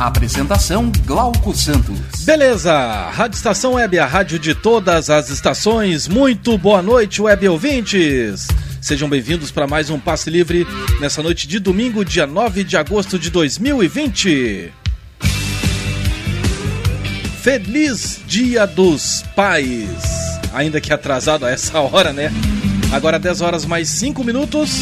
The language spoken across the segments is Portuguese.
Apresentação Glauco Santos. Beleza, Rádio Estação Web, a rádio de todas as estações. Muito boa noite, web ouvintes. Sejam bem-vindos para mais um Passe Livre nessa noite de domingo, dia 9 de agosto de 2020. Feliz Dia dos Pais. Ainda que atrasado a essa hora, né? Agora 10 horas mais 5 minutos.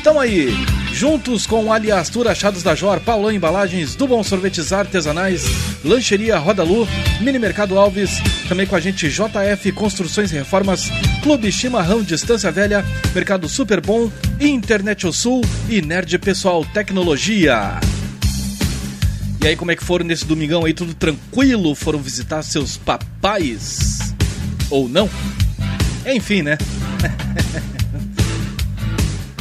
Então aí, juntos com Aliastura Achados da Jor, Paulão Embalagens, do Bom Sorvetes Artesanais, Lancheria Roda Lu, Mini Mercado Alves, também com a gente JF Construções e Reformas, Clube Chimarrão Distância Velha, Mercado Super Bom, Internet O Sul e Nerd Pessoal Tecnologia. E aí, como é que foram nesse domingão aí? Tudo tranquilo? Foram visitar seus papais? Ou não? Enfim, né?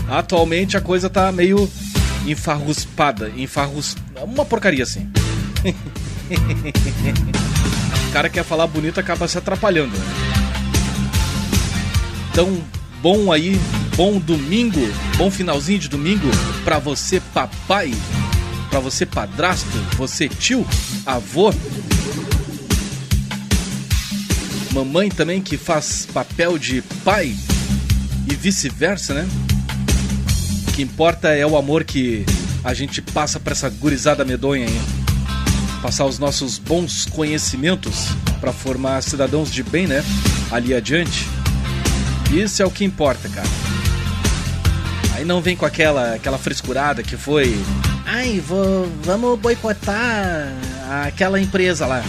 Atualmente a coisa tá meio enfarruspada, enfarrus... uma porcaria assim. o cara quer falar bonito acaba se atrapalhando. Né? Então, bom aí, bom domingo, bom finalzinho de domingo para você papai, para você padrasto, você tio, avô, mamãe também que faz papel de pai e vice-versa, né? Que importa é o amor que a gente passa para essa gurizada medonha aí. Passar os nossos bons conhecimentos para formar cidadãos de bem, né? Ali adiante. Isso é o que importa, cara. Aí não vem com aquela aquela frescurada que foi. Ai, vou, vamos boicotar aquela empresa lá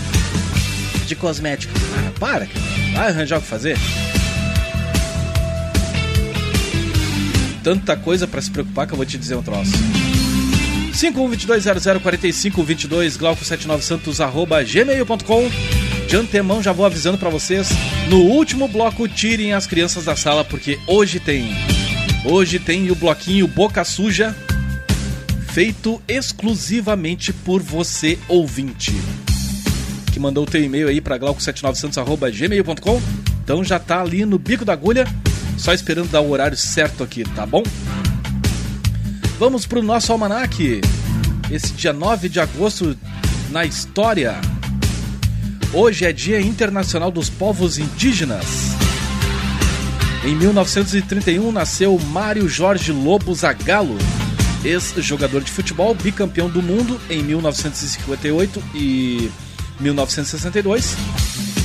de cosmético. Ah, para, cara. Vai arranjar o que fazer. Tanta coisa para se preocupar que eu vou te dizer um troço. 5122004522 glauco79santos arroba gmail.com De antemão já vou avisando para vocês, no último bloco tirem as crianças da sala porque hoje tem hoje tem o bloquinho Boca Suja feito exclusivamente por você ouvinte que mandou o teu e-mail aí para glauco79santos@gmail.com. Então já tá ali no bico da agulha, só esperando dar o horário certo aqui, tá bom? Vamos pro nosso almanaque. Esse dia 9 de agosto na história. Hoje é Dia Internacional dos Povos Indígenas. Em 1931 nasceu Mário Jorge Lobo Zagallo, ex-jogador de futebol, bicampeão do mundo em 1958 e 1962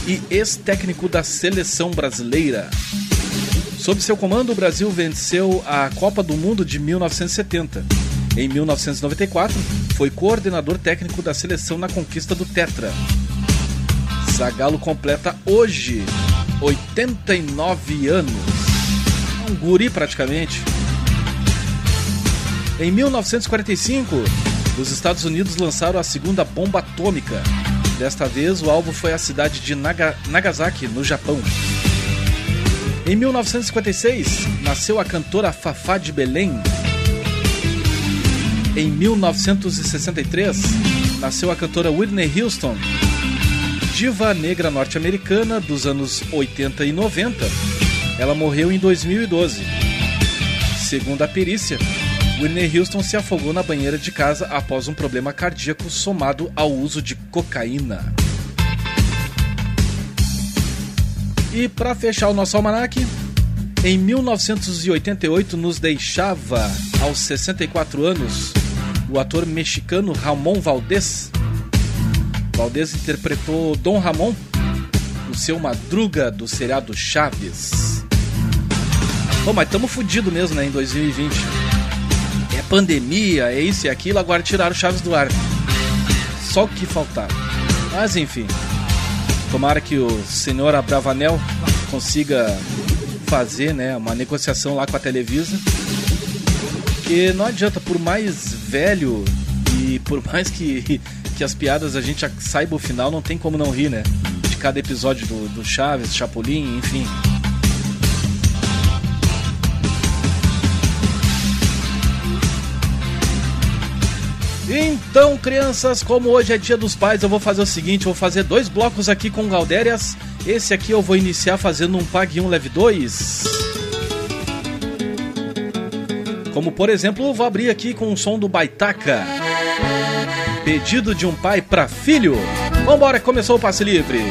e ex-técnico da seleção brasileira. Sob seu comando, o Brasil venceu a Copa do Mundo de 1970. Em 1994, foi coordenador técnico da seleção na conquista do Tetra. Zagallo completa hoje 89 anos. Um guri praticamente. Em 1945, os Estados Unidos lançaram a segunda bomba atômica, Desta vez, o alvo foi a cidade de Naga Nagasaki, no Japão. Em 1956, nasceu a cantora Fafá de Belém. Em 1963, nasceu a cantora Whitney Houston, diva negra norte-americana dos anos 80 e 90. Ela morreu em 2012. Segundo a perícia, Whitney Houston se afogou na banheira de casa após um problema cardíaco somado ao uso de cocaína. E para fechar o nosso almanaque, em 1988 nos deixava, aos 64 anos, o ator mexicano Ramon Valdez. Valdez interpretou Dom Ramon no seu Madruga do seriado Chaves. Bom, mas estamos fodidos mesmo, né, em 2020 é pandemia, é isso e aquilo, agora tiraram Chaves do ar. Só o que faltava. Mas enfim, tomara que o senhor Abravanel consiga fazer né, uma negociação lá com a Televisa. Que não adianta, por mais velho e por mais que, que as piadas a gente saiba o final, não tem como não rir, né? De cada episódio do, do Chaves, Chapolin, enfim. Então, crianças, como hoje é dia dos pais, eu vou fazer o seguinte: vou fazer dois blocos aqui com Galdérias. Esse aqui eu vou iniciar fazendo um Pague 1 Leve 2. Como por exemplo, vou abrir aqui com o som do Baitaca. Pedido de um pai para filho. Vambora, começou o passe livre.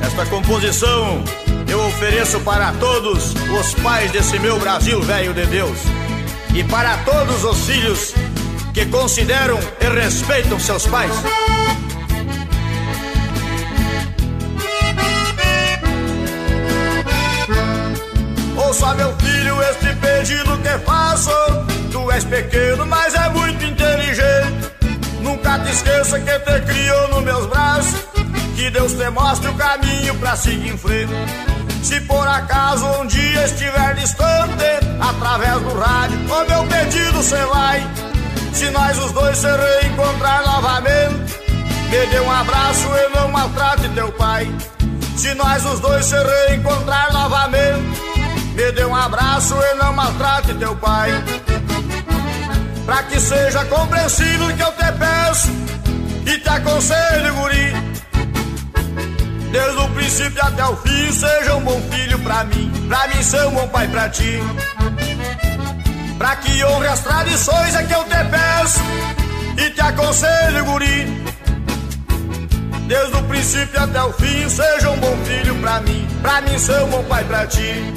Esta composição eu ofereço para todos os pais desse meu Brasil velho de Deus e para todos os filhos que consideram e respeitam seus pais. Ouça, meu filho, este pedido que faço. Tu és pequeno, mas é muito inteligente. Nunca te esqueça que te criou nos meus braços. Que Deus te mostre o caminho para seguir em frente. Se por acaso um dia estiver distante, através do rádio, o meu pedido cê vai. Se nós os dois se reencontrar novamente, me dê um abraço e não maltrate teu pai. Se nós os dois se reencontrar novamente, me dê um abraço e não maltrate teu pai. Pra que seja compreensível que eu te peço e te aconselho, guri. Desde o princípio até o fim, seja um bom filho pra mim, pra mim ser um bom pai pra ti. Pra que honre as tradições é que eu te peço e te aconselho, guri. Desde o princípio até o fim, seja um bom filho pra mim, pra mim ser um bom pai pra ti.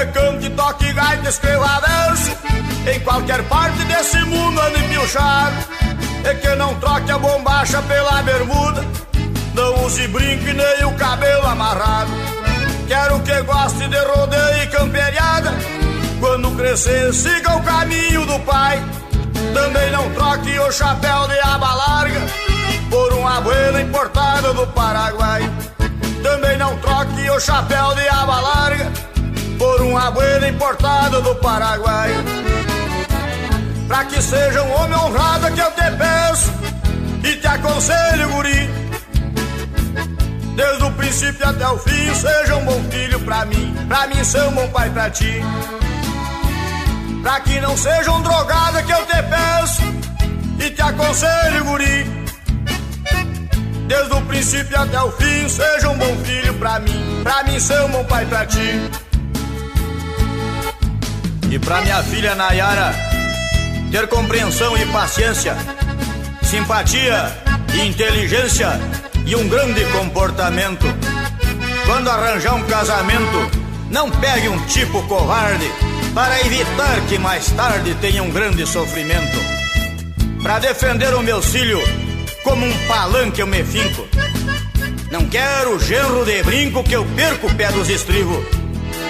Que cante, toque gaita, escreva verso Em qualquer parte desse mundo ande piochado E que não troque a bombacha pela bermuda. Não use brinco e nem o cabelo amarrado. Quero que goste de rodeio e camperiada. Quando crescer siga o caminho do pai. Também não troque o chapéu de aba larga Por um abuelo importado do Paraguai. Também não troque o chapéu de aba larga por um abuelo importado do Paraguai. Pra que seja um homem honrado que eu te peço e te aconselho, guri. Desde o princípio até o fim, seja um bom filho pra mim, pra mim ser um bom pai pra ti. Pra que não seja um drogado que eu te peço e te aconselho, guri. Desde o princípio até o fim, seja um bom filho pra mim, pra mim ser um bom pai pra ti. E pra minha filha Nayara, ter compreensão e paciência, simpatia e inteligência e um grande comportamento. Quando arranjar um casamento, não pegue um tipo covarde para evitar que mais tarde tenha um grande sofrimento. Para defender o meu filho como um palanque eu me finco. Não quero genro de brinco que eu perco o pé dos estribos.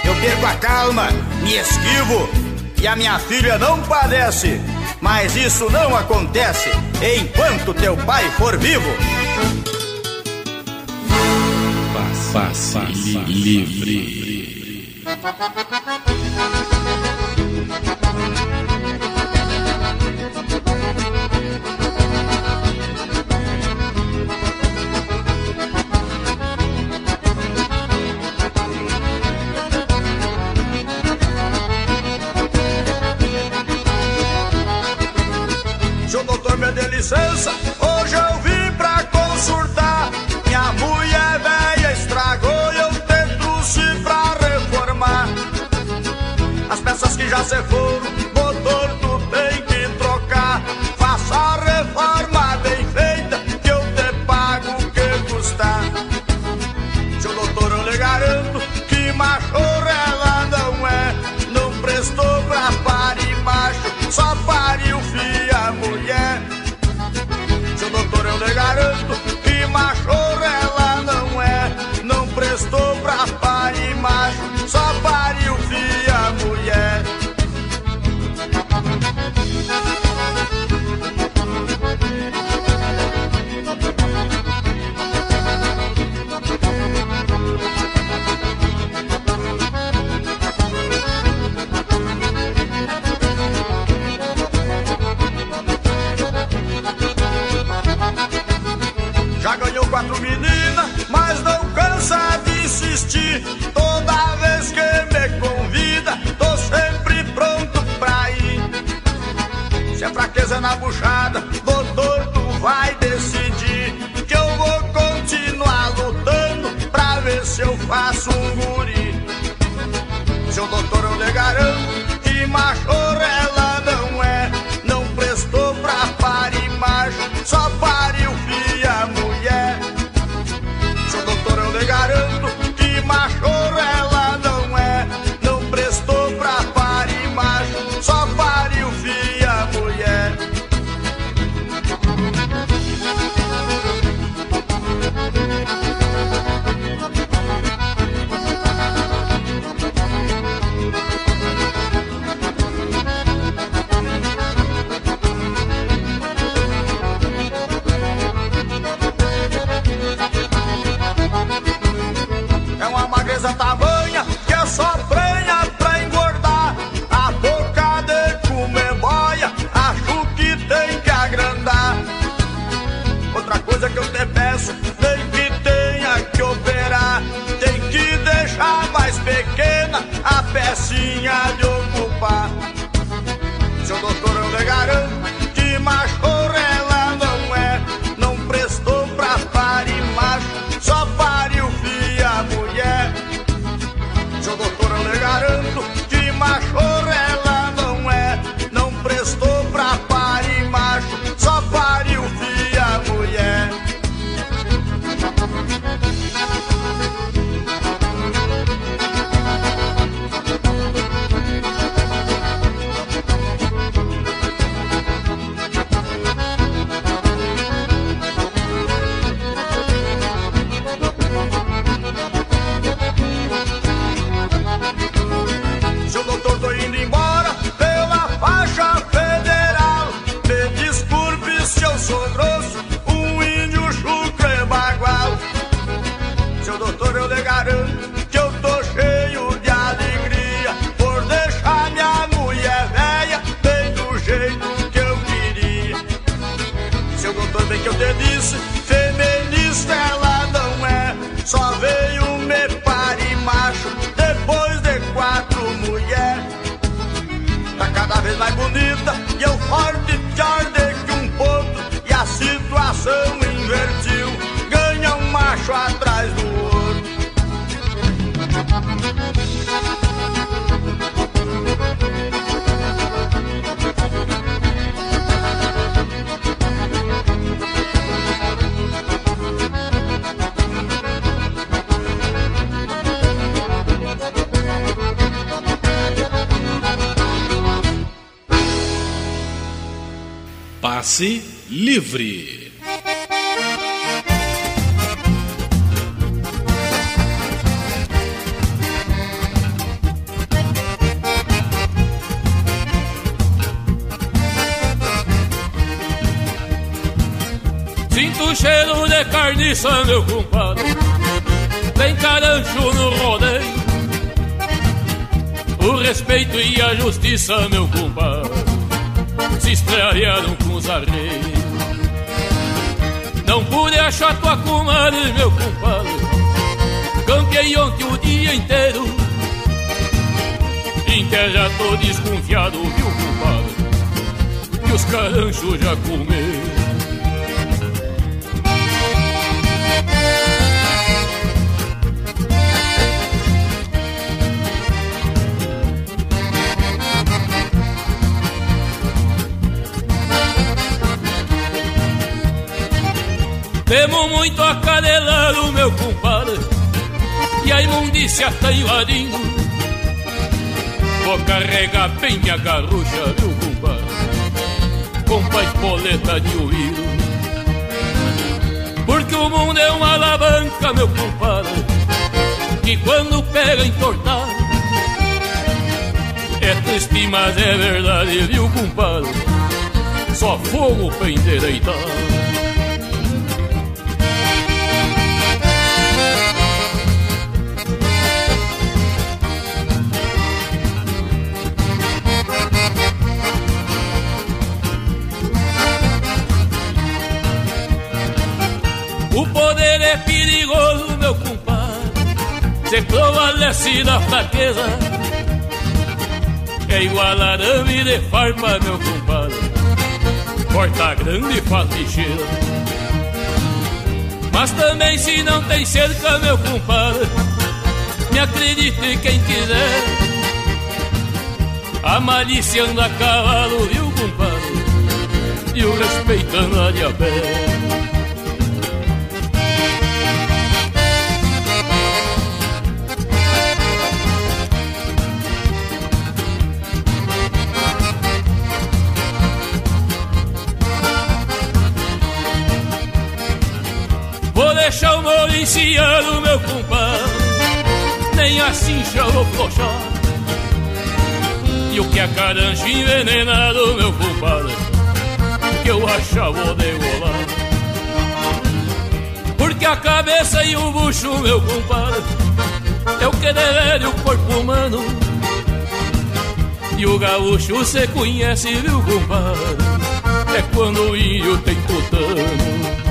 Eu perco a calma, me esquivo e a minha filha não padece. Mas isso não acontece enquanto teu pai for vivo. Passe, livre. Licença, hoje eu vim pra consultar. Minha mulher velha estragou e eu te trouxe pra reformar. As peças que já se foram, Passe Livre. Sinto o cheiro de carniça, meu compadre. Tem carancho no rodeio. O respeito e a justiça, meu compadre, se estrearam nos arreios. Não pude achar tua comadre, meu compadre. Campei ontem o dia inteiro. Em que já tô desconfiado, viu, compadre? Que os caranchos já comeram. acadelar o meu compadre. E a imundícia tá invadindo. Vou carregar bem a garrucha, viu, compadre? Com a boleta de ouro. Porque o mundo é uma alavanca, meu compadre Que quando pega entortar É triste, mas é verdade, viu, compadre? Só fogo pra endereitar perigoso, meu compadre. Se prevalece da fraqueza. É igual arame de farpa, meu compadre. Corta grande e faz lixeira. Mas também se não tem cerca, meu compadre. Me acredite quem quiser. A malícia anda a cavalo, viu, compadre? E o de a pé. Deixa o enciando, meu compadre Nem assim já vou flochar E o que é caranjo envenenado, meu compadre Que eu achava degolar Porque a cabeça e o bucho, meu compadre É o que devere o corpo humano. E o gaúcho cê conhece, viu, compadre? É quando o índio tem tutano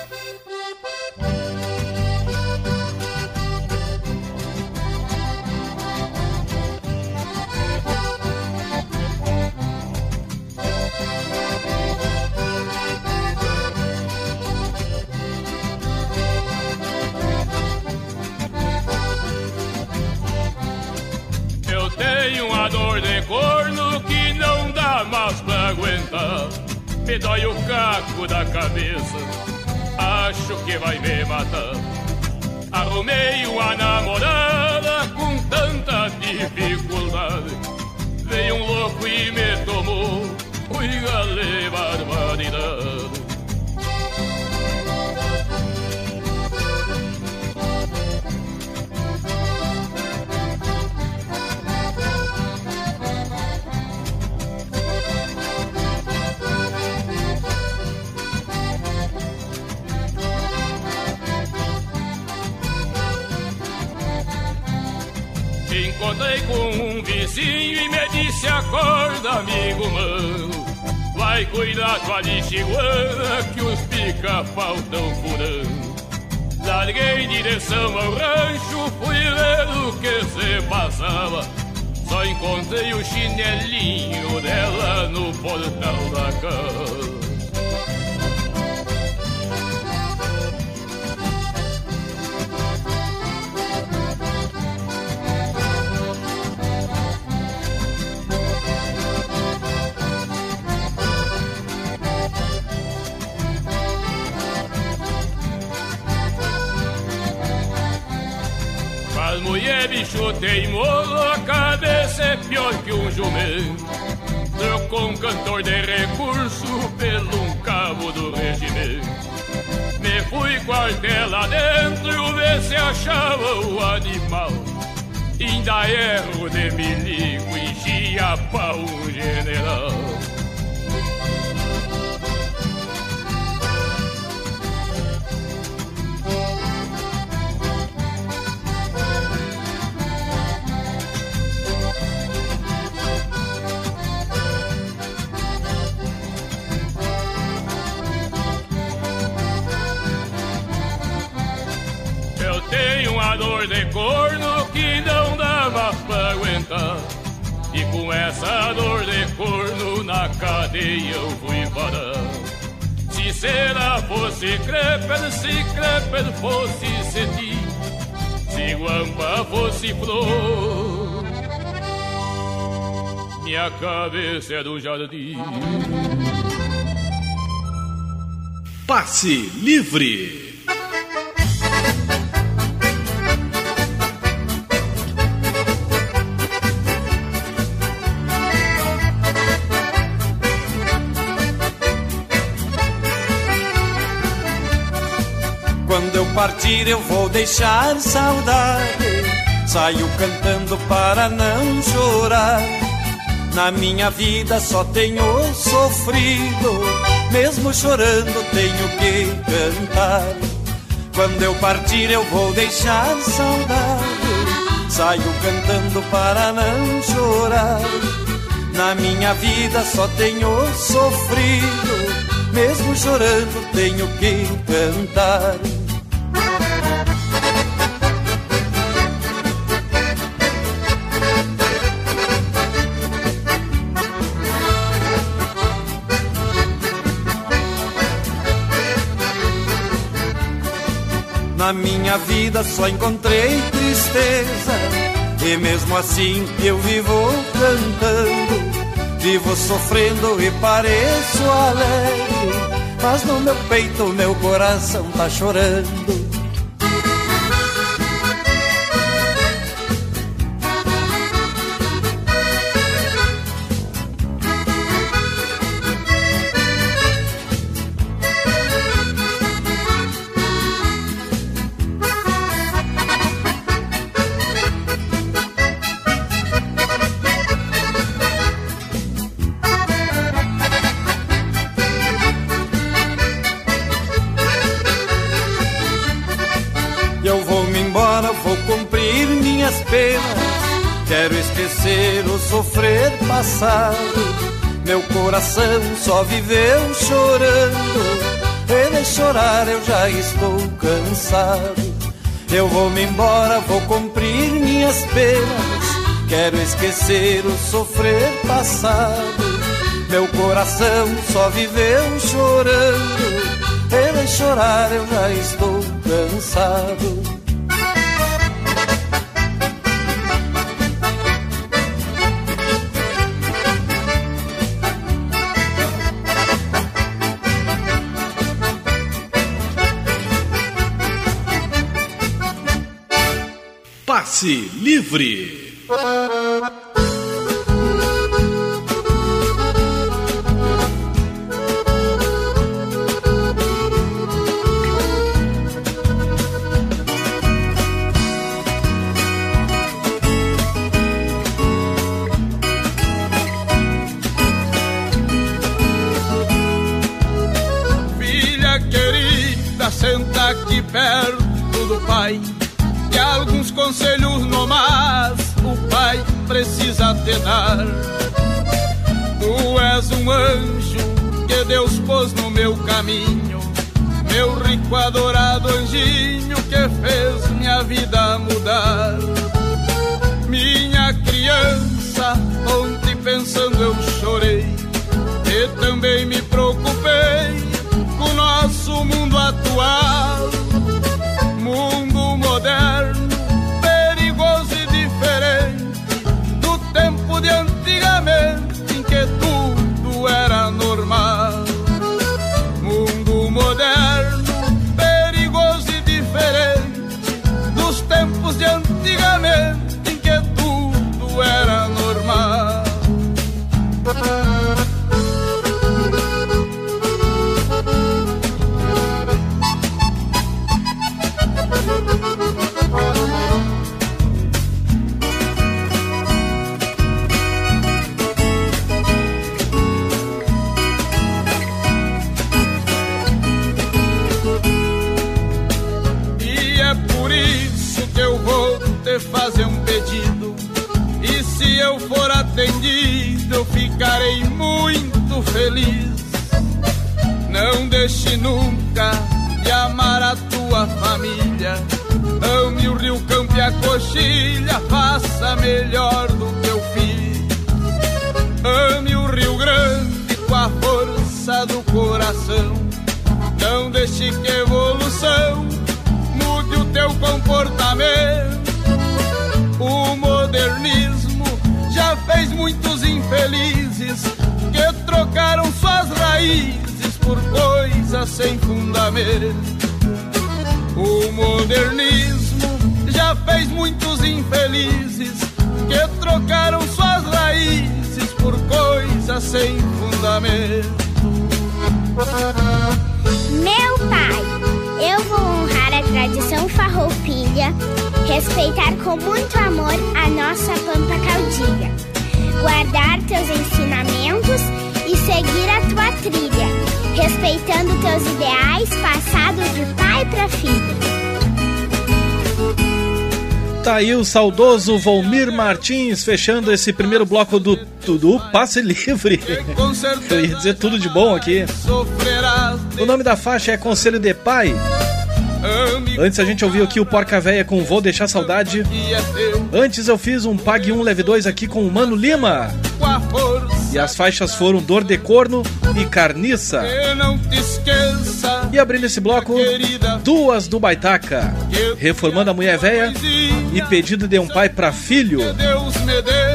Pau um general. dor de corno que não mais pra aguentar. Essa dor de corno na cadeia eu fui parar. Se será fosse creper, se creper fosse cetim, se guampa fosse flor, minha cabeça é do jardim. Passe livre. Partir eu vou deixar saudade. Saio cantando para não chorar. Na minha vida só tenho sofrido, mesmo chorando tenho que cantar. Quando eu partir eu vou deixar saudade, saio cantando para não chorar. Na minha vida só tenho sofrido, mesmo chorando tenho que cantar. Na minha vida só encontrei tristeza. E mesmo assim eu vivo cantando Vivo sofrendo e pareço alegre. Mas no meu peito meu coração tá chorando coração só viveu chorando. E de chorar eu já estou cansado. Eu vou me embora, vou cumprir minhas penas. Quero esquecer o sofrer passado. Meu coração só viveu chorando. E de chorar eu já estou cansado. Passe Livre. Filha querida, senta aqui perto do pai alguns conselhos no mas o pai precisa te dar. Tu és um anjo que Deus pôs no meu caminho, meu rico adorado anjinho que fez minha vida mudar. Minha criança, ontem pensando eu chorei e também me preocupei com o nosso mundo atual. Mundo moderno atendido, eu ficarei muito feliz. Não deixe nunca de amar a tua família. Ame o rio, campo e a coxilha, faça melhor do que eu fiz. Ame o Rio Grande com a força do coração. Não deixe que evolução mude o teu comportamento infelizes que trocaram suas raízes por coisas sem fundamento. O modernismo já fez muitos infelizes que trocaram suas raízes por coisas sem fundamento. Meu pai, eu vou honrar a tradição farroupilha respeitar com muito amor a nossa pampa caudilha, guardar teus ensinamentos e seguir a tua trilha, respeitando teus ideais passados de pai para filho. Tá aí o saudoso Volmir Martins fechando esse primeiro bloco do, do Passe Livre. Eu ia dizer tudo de bom aqui. O nome da faixa é Conselho de Pai. Antes a gente ouviu aqui o Porca Véia com Vou Deixar Saudade. Antes eu fiz um Pague 1 Leve 2 aqui com o Mano Lima. E as faixas foram Dor de Corno e Carniça. E abrindo esse bloco, duas do Baitaca. Reformando a Mulher Véia e Pedido de um Pai para Filho. Deus.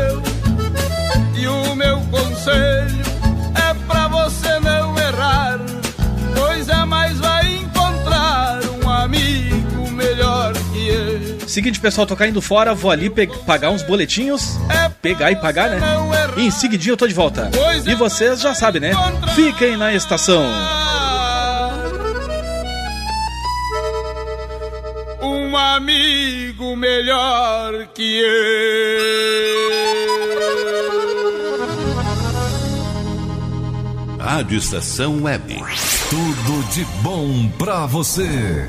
Seguinte, pessoal, tô caindo fora, vou ali pagar uns boletinhos. Pegar e pagar, né? E em seguidinho eu tô de volta. E vocês já sabem, né? Fiquem na estação. Um amigo melhor que eu. Rádio Estação Web. Tudo de bom pra você.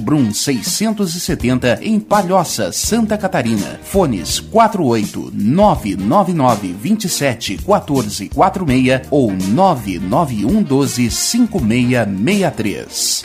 Brum 670 em Palhoça, Santa Catarina. Fones 48 999 27 14 46 ou 991 12 5663.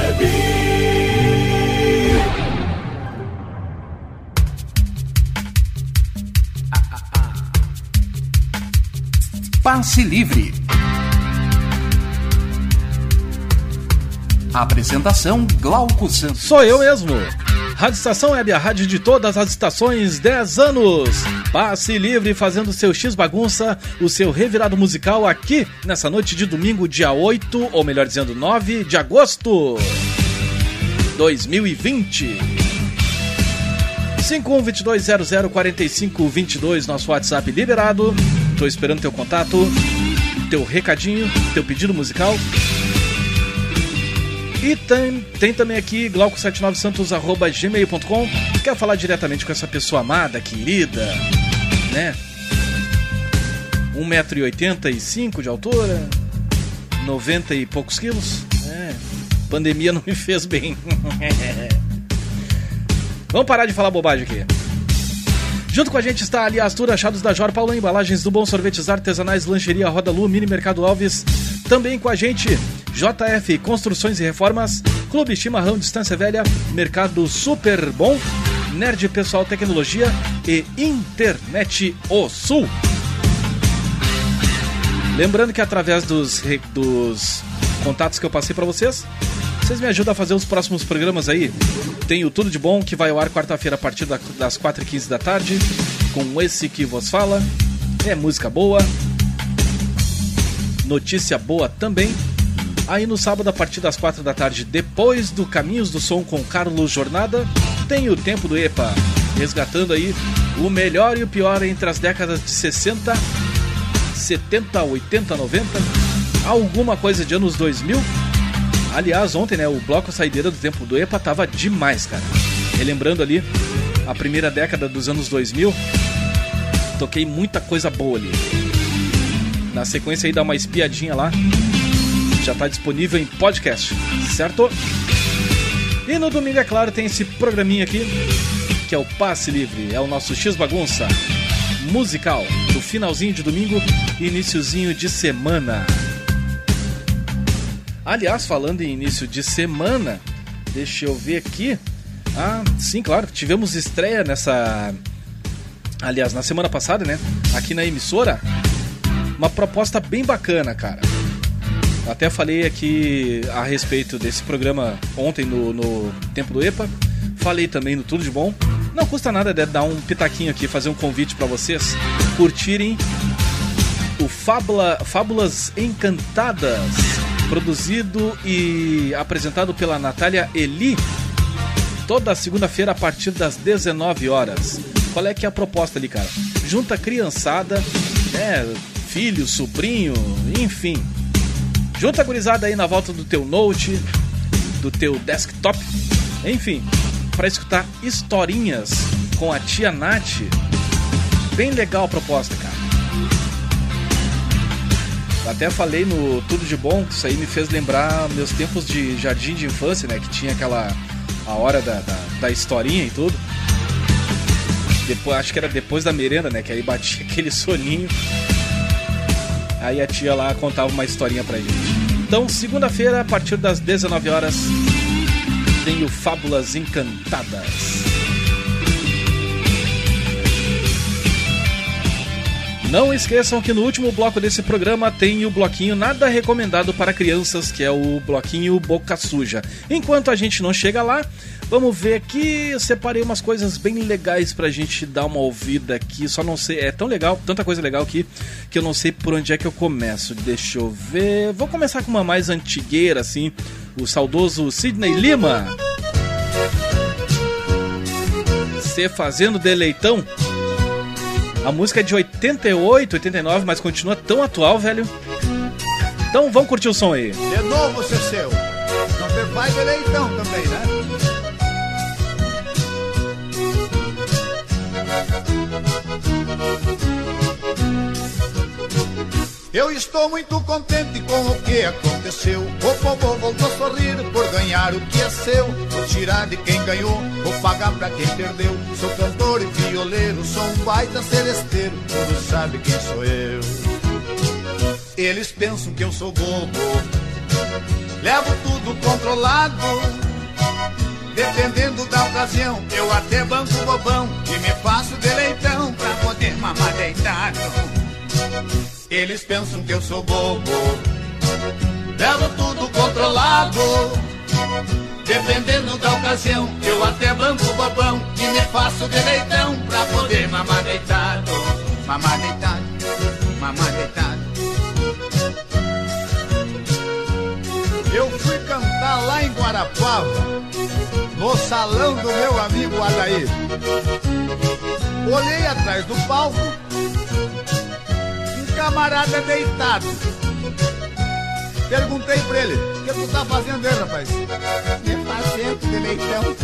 Passe Livre. Apresentação Glauco Santos. Sou eu mesmo. Rádio Estação Web, a rádio de todas as estações, 10 anos. Passe livre fazendo seu X bagunça, o seu revirado musical aqui nessa noite de domingo, dia 8, ou melhor dizendo, 9 de agosto 2020. 5122004522, nosso WhatsApp liberado. Tô esperando teu contato, teu recadinho, teu pedido musical. E tem, tem também aqui glauco79santos.gmail.com Quer falar diretamente com essa pessoa amada, querida, né? 1,85m de altura, 90 e poucos quilos. É, pandemia não me fez bem. Vamos parar de falar bobagem aqui. Junto com a gente está ali Astura Achados da Jor, Paulo Embalagens do Bom Sorvetes Artesanais, Lancheria Roda Lu, Mini Mercado Alves. Também com a gente JF Construções e Reformas, Clube Chimarrão Distância Velha, Mercado Super Bom, Nerd Pessoal Tecnologia e Internet O Sul. Lembrando que através dos, dos contatos que eu passei para vocês, vocês me ajudam a fazer os próximos programas aí. Tem o Tudo de Bom, que vai ao ar quarta-feira a partir das 4h15 da tarde, com esse que vos fala. É música boa, notícia boa também. Aí no sábado, a partir das 4 da tarde, depois do Caminhos do Som com Carlos Jornada, tem o Tempo do EPA, resgatando aí o melhor e o pior entre as décadas de 60, 70, 80, 90, alguma coisa de anos 2000. Aliás, ontem, né, o bloco Saideira do Tempo do EPA tava demais, cara. Relembrando ali a primeira década dos anos 2000, toquei muita coisa boa ali. Na sequência aí dá uma espiadinha lá já está disponível em podcast, certo? E no domingo, é claro, tem esse programinha aqui, que é o Passe Livre, é o nosso X Bagunça musical, do finalzinho de domingo iníciozinho de semana. Aliás, falando em início de semana, deixa eu ver aqui. Ah, sim, claro, tivemos estreia nessa. Aliás, na semana passada, né? Aqui na emissora. Uma proposta bem bacana, cara. Até falei aqui a respeito desse programa ontem no, no Tempo do EPA. Falei também no Tudo de Bom. Não custa nada de dar um pitaquinho aqui, fazer um convite para vocês curtirem o Fábula, Fábulas Encantadas, produzido e apresentado pela Natália Eli, toda segunda-feira a partir das 19 horas. Qual é que é a proposta ali, cara? Junta criançada, né, filho, sobrinho, enfim, Junta a gurizada aí na volta do teu note, do teu desktop, enfim, para escutar historinhas com a tia Nath. Bem legal a proposta, cara. Até falei no Tudo de Bom, isso aí me fez lembrar meus tempos de jardim de infância, né? Que tinha aquela. a hora da, da, da historinha e tudo. Depois, acho que era depois da merenda, né? Que aí batia aquele soninho. Aí a tia lá contava uma historinha pra gente. Então, segunda-feira, a partir das 19 horas, tem o Fábulas Encantadas. Não esqueçam que no último bloco desse programa tem o bloquinho nada recomendado para crianças, que é o bloquinho Boca Suja. Enquanto a gente não chega lá, vamos ver aqui. Eu separei umas coisas bem legais pra gente dar uma ouvida aqui. Só não sei, é tão legal, tanta coisa legal aqui, que eu não sei por onde é que eu começo. Deixa eu ver. Vou começar com uma mais antigueira, assim. O saudoso Sidney Lima. Se fazendo deleitão. A música é de 88, 89, mas continua tão atual, velho. Então vamos curtir o som aí. De novo, seu. Não você faz eleição também, né? Eu estou muito contente com o que aconteceu. O povo voltou a sorrir por ganhar o que é seu. Vou tirar de quem ganhou, vou pagar pra quem perdeu. Sou cantor e violeiro, sou um baita celesteiro. Todos sabem quem sou eu. Eles pensam que eu sou bobo. Levo tudo controlado. Dependendo da ocasião, eu até banco bobão e me faço deleitão pra poder mamar deitado. Eles pensam que eu sou bobo. Levo tudo controlado. Dependendo da ocasião, eu até banco bobão e me faço deleitão pra poder mamar deitado. Mamar deitado, mamar deitado. Eu fui cantar lá em Guarapava, no salão do meu amigo Adair. Olhei atrás do palco, camarada deitado. Perguntei pra ele, o que tu tá fazendo aí, rapaz? Me fazendo de leitão.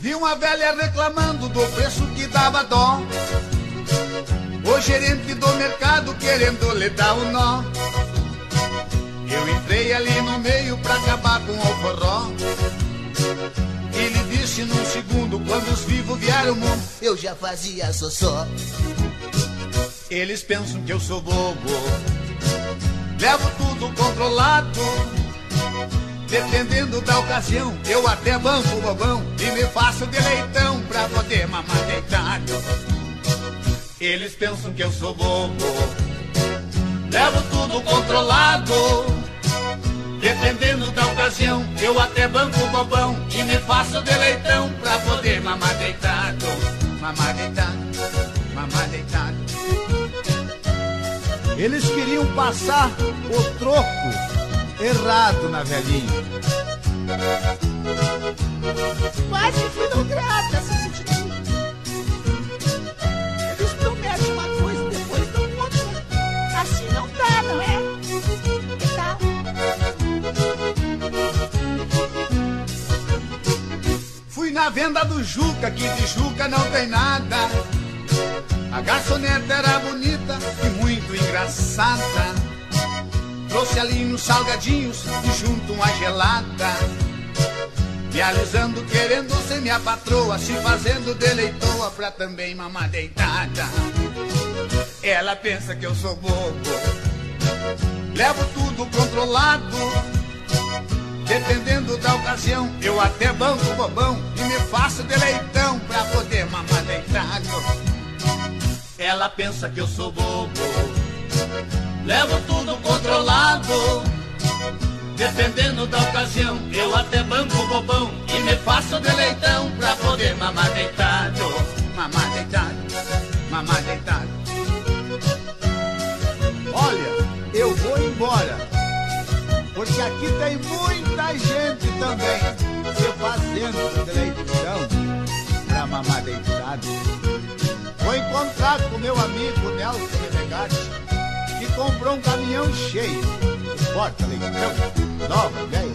Vi uma velha reclamando do preço que dava dó. O gerente do mercado querendo lhe dar o nó. Eu entrei ali no meio pra acabar com o forró. Ele disse num segundo, quando os vivos vieram ao mundo, eu já fazia só. Eles pensam que eu sou bobo. Levo tudo controlado. Dependendo da ocasião, eu até banco bobão e me faço de leitão pra poder mamar deitado. Eles pensam que eu sou bobo. Levo tudo controlado. Dependendo da ocasião, eu até banco bobão e me faço de leitão pra poder mamar deitado. Mamar deitado, mamar deitado. Eles queriam passar o troco errado na velhinha. Quase fui no grata. Eles prometem uma coisa e depois dão outra. Assim não dá, não é? Que tal? Fui na venda do Juca, que de Juca não tem nada. A garçoneta era bonita e muito engraçada. Trouxe ali uns salgadinhos e junto uma gelada. Me alisando, querendo ser minha patroa, se fazendo deleitoa pra também mamar deitada. Ela pensa que eu sou bobo. Levo tudo controlado. Dependendo da ocasião, eu até banco bobão e me faço de leitão pra poder mamar deitado. Ela pensa que eu sou bobo. Levo tudo controlado. Dependendo da ocasião, eu até banco bobão e me faço de leitão pra poder mamar deitado. Mamar deitado, mamar deitado. Olha, eu vou embora. Porque aqui tem muita gente também se fazendo deleitão pra mamar deitado. Vou encontrar com meu amigo Nelson Delegate, que comprou um caminhão cheio de porta leitão, nova, velha.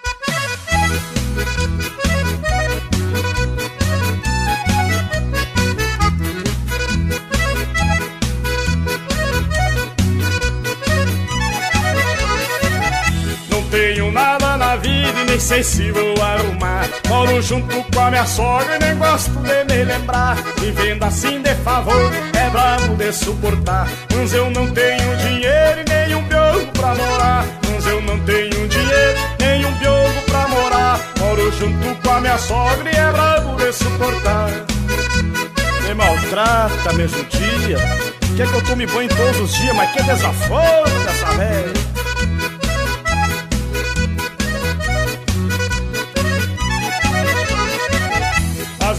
Sei se vou arrumar. Moro junto com a minha sogra e nem gosto de me lembrar. Vivendo assim de favor é brabo de suportar. Mas eu não tenho dinheiro e nem um biogo pra morar. Mas eu não tenho dinheiro nem um biogo pra morar. Moro junto com a minha sogra e é brabo de suportar. Me maltrata, me judia. Quer que eu tome banho todos os dias, mas que desaforo dessa velha.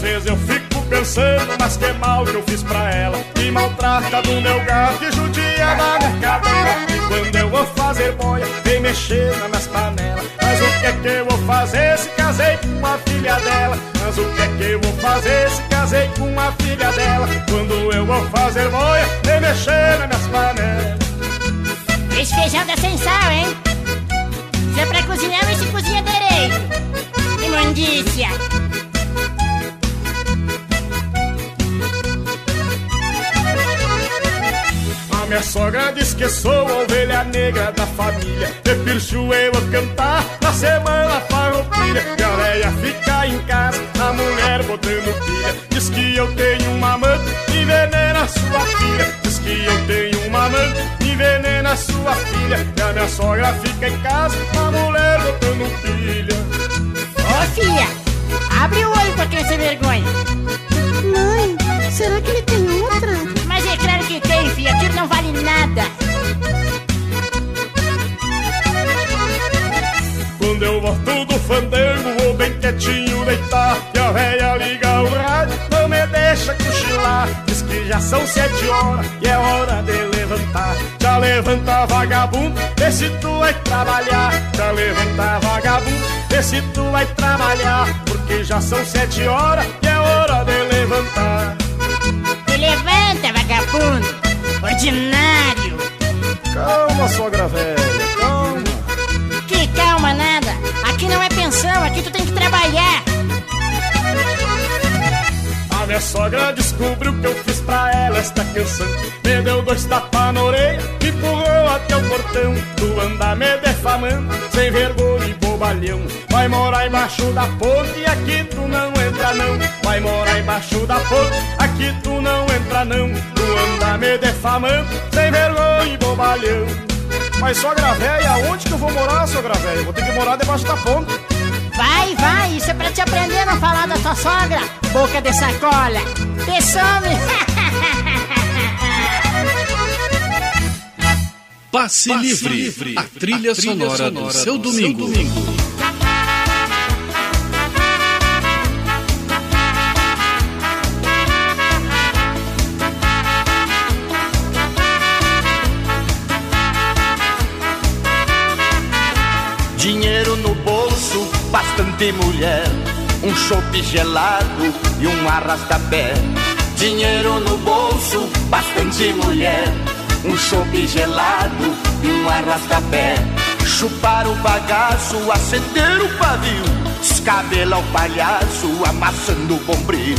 Vezes eu fico pensando, mas que mal que eu fiz pra ela. Me maltrata do meu gato e judia da minha cadeira E quando eu vou fazer boia, vem mexer nas panelas Mas o que é que eu vou fazer se casei com a filha dela? Mas o que é que eu vou fazer se casei com a filha dela? Quando eu vou fazer boia, vem mexer nas panelas Esse feijão tá sem sal, hein? Se é pra cozinhar, esse cozinha direito. Imundícia. Minha sogra diz que sou a ovelha negra da família. De pircho eu vou cantar na semana farroupilha E a véia fica em casa, a mulher botando pilha. Diz que eu tenho uma amante, envenena sua filha. Diz que eu tenho uma amante, envenena sua filha. E a minha sogra fica em casa, a mulher botando pilha. Ô filha, abre o olho pra criança vergonha. Mãe, será que ele tem outra? Tem, filha, aquilo não vale nada. Quando eu volto do fandango, vou bem quietinho deitar E a véia liga o rádio, não me deixa cochilar. Diz que já são sete horas e é hora de levantar. Já levanta vagabundo, vê se tu vai trabalhar. Já levanta vagabundo, vê se tu vai trabalhar Porque já são sete horas e é hora de levantar levanta, vagabundo. Ordinário. Calma, sogra velha, calma Que calma nada. Aqui não é pensão, aqui tu tem que trabalhar. A minha sogra descobriu que eu fiz pra ela esta canção Me deu dois tapas na orelha, me empurrou até o portão Tu anda me defamando, sem vergonha e bobalhão Vai morar embaixo da ponte e aqui tu não entra não Vai morar embaixo da ponte, aqui tu não entra não Tu anda me defamando, sem vergonha e bobalhão Mas sogra velha, onde que eu vou morar, sogra velha? Eu Vou ter que morar debaixo da ponte Vai, vai, isso é pra te aprender a não falar da tua sogra. Boca de sacola. Te some. Passe, Passe livre, Livre, a trilha, sonora, do seu domingo. Dinheiro bastante mulher, um chopp gelado e um arrasta-pé. Dinheiro no bolso, bastante mulher, um chopp gelado e um arrasta-pé. Chupar o bagaço, acender o pavio, descabelar o palhaço, amassando o bombril.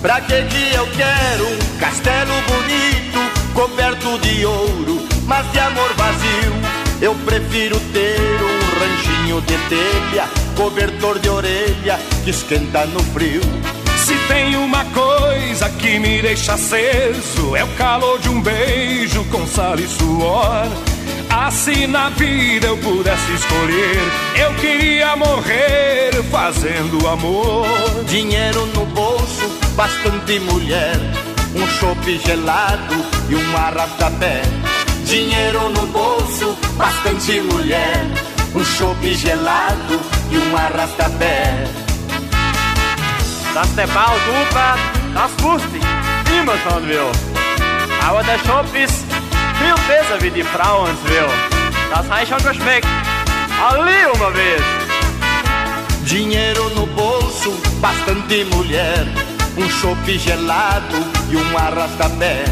Pra que que eu quero um castelo bonito, coberto de ouro, mas de amor vazio? Eu prefiro ter um ranchinho de telha, cobertor de orelha que esquenta no frio. Se tem uma coisa que me deixa aceso, é o calor de um beijo com sal e suor. Assim na vida eu pudesse escolher, eu queria morrer fazendo amor. Dinheiro no bolso, bastante mulher, um chopp gelado e um arrasta-pé. Dinheiro no bolso, bastante mulher, um chopp gelado e um arrasta-pé. Dass der Bau dupert, das wusste ich immer schon will. Aber der Shop ist viel besser wie die Frauens will. Das heißt schon geschmeckt. Ali uma vez. Dinheiro no bolso, bastante mulher, um chopp gelado e um arrasta-pé.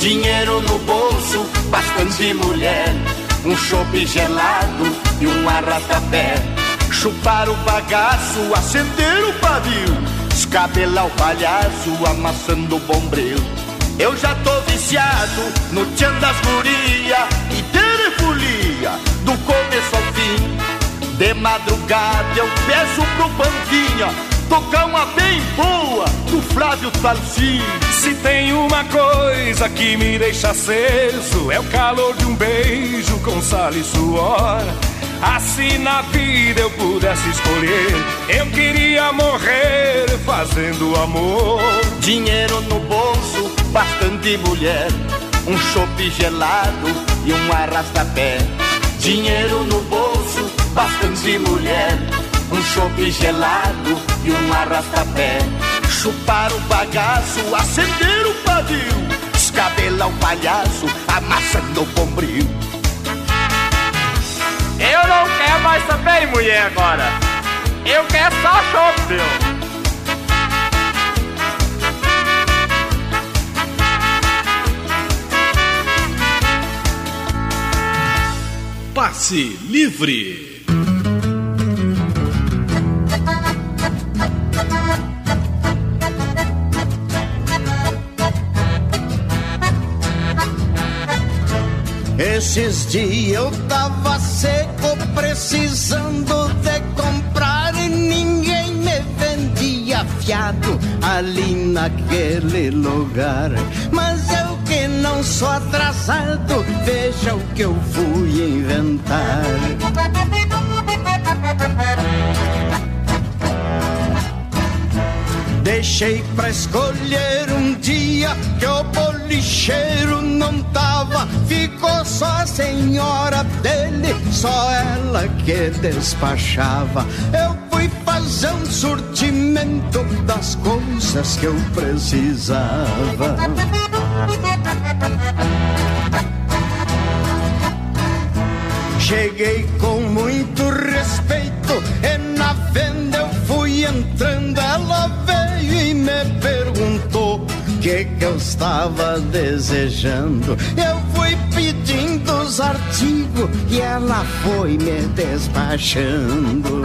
Dinheiro no bolso, bastante mulher, um chopp gelado e um arrasta-pé. Chupar o bagaço, acender o pavio, descabelar o palhaço, amassando o bombril. Eu já tô viciado no tchan das guria e ter folia, do começo ao fim. De madrugada eu peço pro Banquinha tocar uma bem boa do Flávio Talcin. Se tem uma coisa que me deixa aceso, é o calor de um beijo com sal e suor. Assim na vida eu pudesse escolher, eu queria morrer fazendo amor. Dinheiro no bolso, bastante mulher, um chopp gelado e um arrasta-pé. Dinheiro no bolso, bastante mulher, um chopp gelado e um arrasta-pé. Chupar o bagaço, acender o pavio, descabelar lá o palhaço amassando o bombril. Eu não quero mais saber, mulher, agora. Eu quero só chope, meu. Passe Livre. Esses dias eu tava seco, precisando de comprar e ninguém me vendia fiado ali naquele lugar. Mas eu que não sou atrasado, veja o que eu fui inventar. Deixei pra escolher um dia que o bolicheiro não tava. Ficou só a senhora dele, só ela que despachava. Eu fui fazer um surtimento das coisas que eu precisava. Cheguei com muito respeito e na venda eu fui entrando. Ela veio e me perguntou que, que eu estava desejando. Eu fui pedindo os artigos e ela foi me despachando.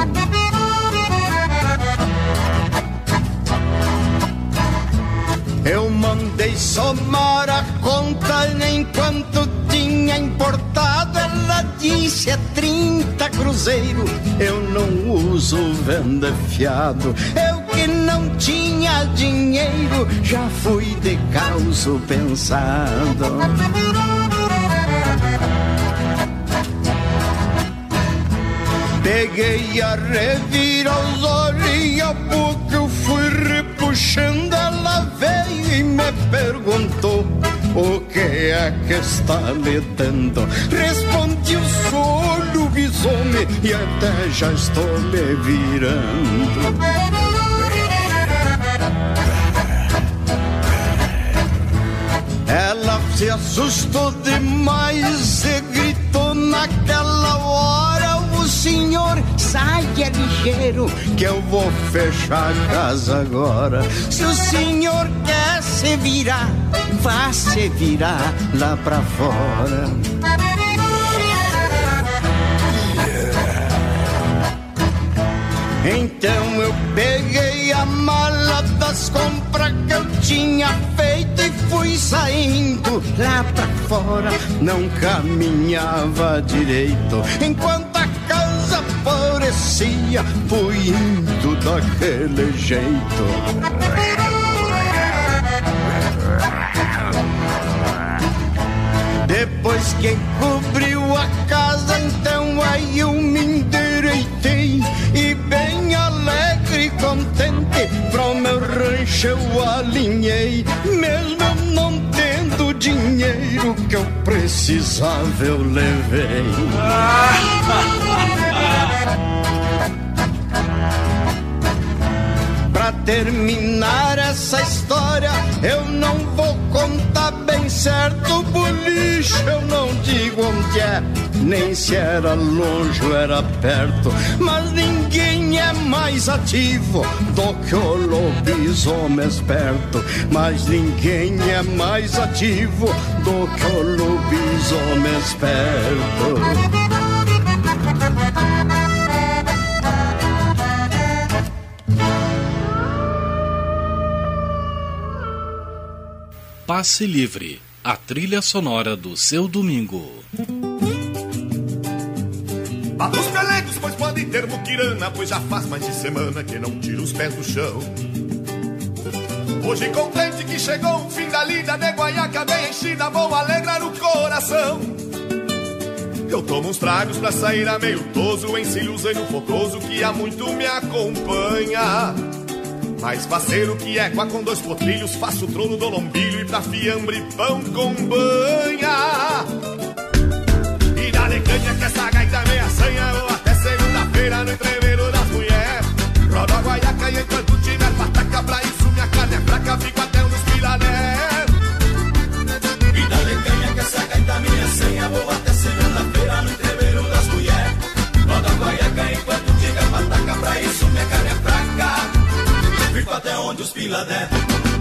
Eu mandei somar a conta enquanto tinha importado. Ela disse é 30 cruzeiro. Eu não uso venda fiado. Eu não tinha dinheiro, já fui de causo pensado. Peguei a revira os olhos e a boca eu fui repuxando. Ela veio e me perguntou o que é que está lhe dando. Respondi o sou lobisomem e até já estou me virando. Ela se assustou demais e gritou naquela hora: O senhor saia ligeiro, que eu vou fechar a casa agora. Se o senhor quer se virar, vá se virar lá pra fora. Então eu peguei a mala das compras que eu tinha feito e fui saindo lá pra fora. Não caminhava direito enquanto a casa parecia, fui indo daquele jeito. Depois que cobriu a casa, então aí eu me endireitei eu alinhei, mesmo eu não tendo dinheiro que eu precisava eu levei. Pra terminar essa história, eu não vou contar bem certo o boliche, eu não digo onde é, nem se era longe ou era perto. Mas ninguém é mais ativo do que o lobisomem esperto. Mas ninguém é mais ativo do que o lobisomem esperto. Passe Livre, a trilha sonora do seu domingo. Bata os pelecos, pois podem ter muquirana, pois já faz mais de semana que não tiro os pés do chão. Hoje contente que chegou o fim da lida de guaiaca bem enchida, vou alegrar o coração. Eu tomo uns tragos pra sair a meio toso, encilho o fogoso que há muito me acompanha. Mais parceiro que égua com dois potrilhos, faço o trono do lombilho e pra fiambre pão com banha. E dá canha que essa gaita é meia sanha, ou até segunda-feira no entreveiro das mulheres. Roda guaiaca onde os pila der.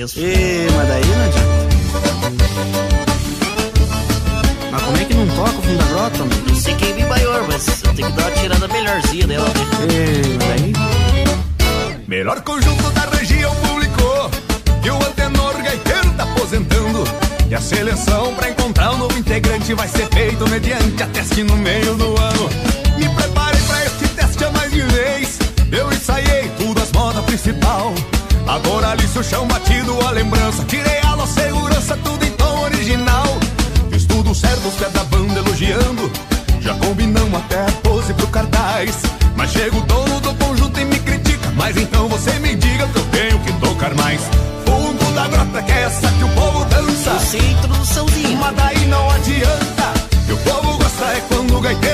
mesmo. Mas daí não adianta. Mas como é que não toca o fundo da grota, mano? Não sei quem é me maior, mas eu tenho que dar uma tirada melhorzinha dela. Né? Ê, mas daí... Melhor conjunto da região publicou E o antenor gaiteiro tá aposentando. E a seleção pra encontrar um novo integrante vai ser feito mediante a teste no meio do ano. sabor, alice o chão batido, a lembrança. Tirei aula, segurança, tudo em tom original. Fiz tudo certo, os pés da banda elogiando. Já combinamos até a pose pro cartaz. Mas chega o dono do conjunto e me critica. Mas então você me diga que eu tenho que tocar mais. Fundo da grota que é essa que o povo dança. Eu sei introduçãozinha. Mas daí não adianta. O povo gosta é quando o gaiteiro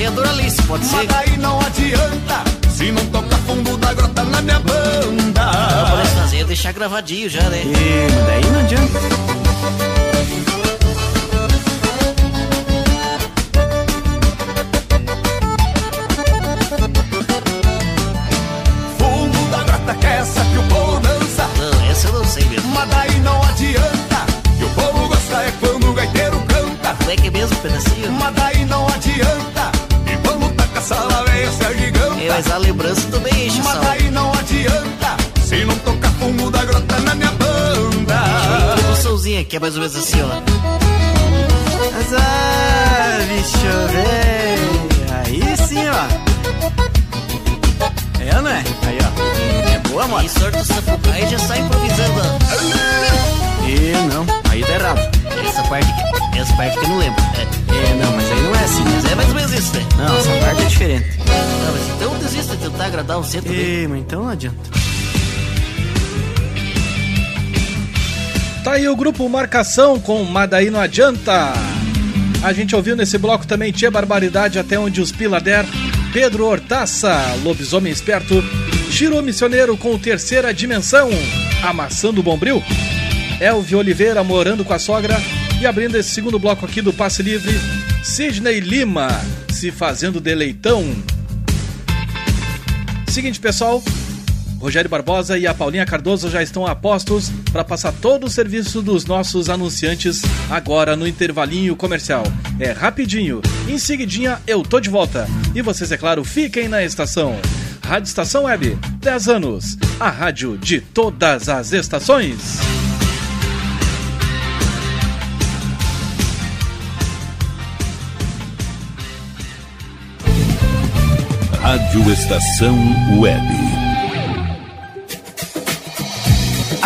sei a Doralice, pode Mas ser. Mas daí não adianta, se não toca fundo da grota na minha banda. Não, parece fazer, é deixar gravadinho já, né? E daí não adianta. que é mais ou menos assim, ó. As aves chover. Aí sim, ó. É ou não é? Aí, ó. É boa, mano. E sorte o sapucaí aí já sai improvisando. E não, aí tá errado. Essa parte que, essa parte que eu não lembro. É. é, não, mas aí não é assim. Né? Mas é mais ou menos isso, né? Não, essa parte é diferente. Não, mas então desista de tentar agradar o centro. Ei, mas então não adianta. Tá aí o grupo Marcação com Madaí Não Adianta. A gente ouviu nesse bloco também Tia Barbaridade até onde os Pilader, Pedro Hortaça, Lobisomem Esperto, Giro Missioneiro com Terceira Dimensão, Amassando Bombril, Elvio Oliveira morando com a sogra e abrindo esse segundo bloco aqui do Passe Livre, Sidney Lima se fazendo deleitão. Seguinte, pessoal, Rogério Barbosa e a Paulinha Cardoso já estão a postos para passar todo o serviço dos nossos anunciantes agora no intervalinho comercial. É rapidinho. Em seguidinha eu tô de volta. E vocês, é claro, fiquem na estação. Rádio Estação Web, 10 anos. A rádio de todas as estações. Rádio Estação Web.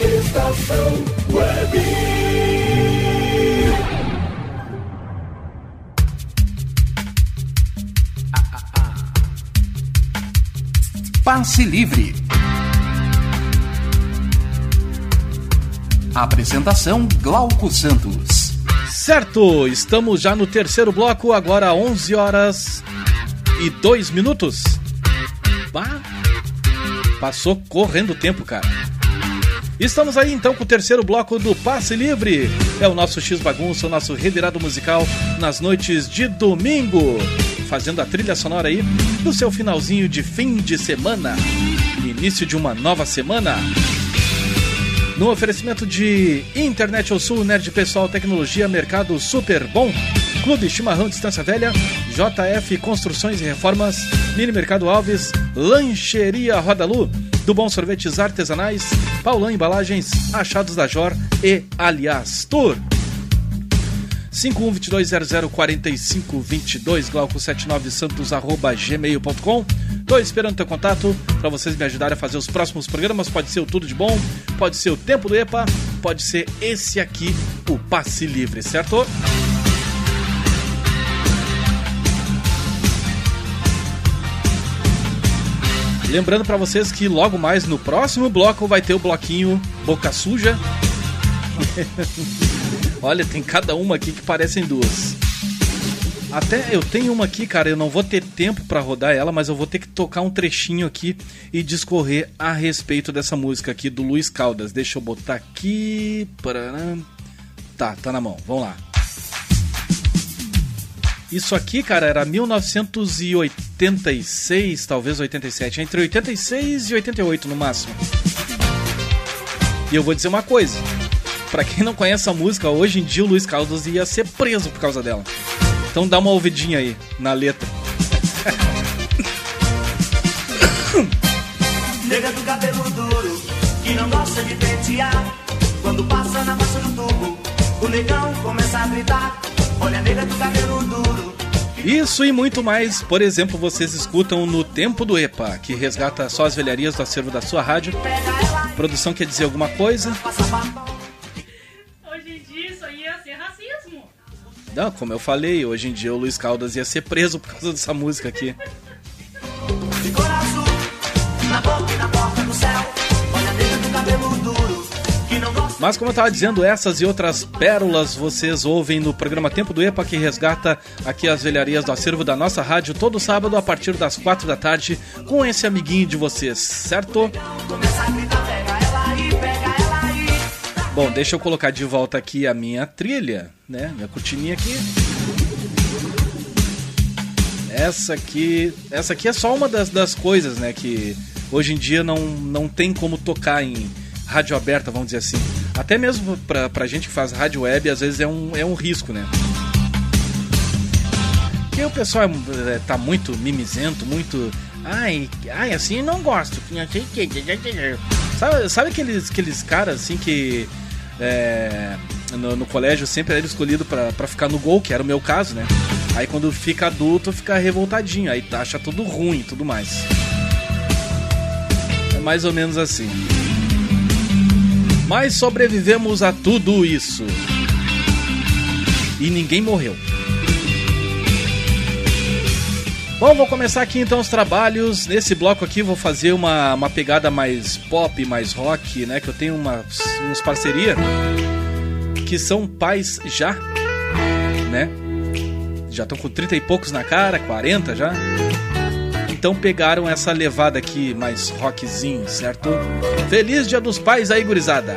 Estação Web. Passe Livre. Apresentação Glauco Santos. Certo, estamos já no terceiro bloco, agora 11 horas e 2 minutos. Bah, passou correndo o tempo, cara. Estamos aí então com o terceiro bloco do Passe Livre. É o nosso X Bagunça, o nosso revirado musical nas noites de domingo. Fazendo a trilha sonora aí do seu finalzinho de fim de semana. Início de uma nova semana. No oferecimento de Internet ao Sul, Nerd Pessoal, Tecnologia, Mercado Super Bom, Clube Chimarrão Distância Velha, JF Construções e Reformas, Mini Mercado Alves, Lancheria Rodalu, do Bom Sorvetes Artesanais, Paulão Embalagens, Achados da Jor e Aliás Tour. 5122004522 glauco79 santos arroba gmail.com Tô esperando teu contato para vocês me ajudarem a fazer os próximos programas. Pode ser o Tudo de Bom, pode ser o Tempo do EPA, pode ser esse aqui, o Passe Livre, certo? Lembrando para vocês que logo mais no próximo bloco vai ter o bloquinho Boca Suja. Olha, tem cada uma aqui que parecem duas. Até eu tenho uma aqui, cara, eu não vou ter tempo para rodar ela, mas eu vou ter que tocar um trechinho aqui e discorrer a respeito dessa música aqui do Luiz Caldas. Deixa eu botar aqui. Tá, tá na mão. Vamos lá. Isso aqui, cara, era 1986, talvez 87, entre 86 e 88 no máximo. E eu vou dizer uma coisa: para quem não conhece a música, hoje em dia o Luiz Caldas ia ser preso por causa dela. Então dá uma ouvidinha aí na letra. Nega do cabelo duro, que não gosta de pentear. Quando passa na massa do tubo, o negão começa a gritar. Olha a nega do cabelo duro. Isso e muito mais, por exemplo, vocês escutam no Tempo do EPA, que resgata só as velharias do acervo da sua rádio. Produção quer dizer alguma coisa? Hoje em dia isso ia ser racismo. Não, como eu falei, hoje em dia o Luiz Caldas ia ser preso por causa dessa música aqui. Mas como eu estava dizendo, essas e outras pérolas vocês ouvem no programa Tempo do EPA, que resgata aqui as velharias do acervo da nossa rádio todo sábado a partir das quatro da tarde com esse amiguinho de vocês, certo? Bom, deixa eu colocar de volta aqui a minha trilha, né? Minha cortininha aqui. Essa aqui, essa aqui é só uma das, das coisas, né, que hoje em dia não, não tem como tocar em rádio aberta, vamos dizer assim. Até mesmo pra, pra gente que faz rádio web, às vezes é um, é um risco, né? Porque o pessoal é, é, tá muito mimizento, muito. Ai, ai, assim não gosto. Sabe, sabe aqueles, aqueles caras assim que. é, no, no colégio sempre era escolhido pra ficar no gol, que era o meu caso, né? Aí quando fica adulto fica revoltadinho, aí acha tudo ruim e tudo mais. É mais ou menos assim. Mas sobrevivemos a tudo isso. E ninguém morreu. Bom, vou começar aqui então os trabalhos. Nesse bloco aqui vou fazer uma, uma pegada mais pop, mais rock, né? Que eu tenho umas, umas parceria que são pais já, né? Já estão com 30 e poucos na cara, 40 já. Então pegaram essa levada aqui mais rockzinho, certo? Feliz Dia dos Pais aí, gurizada!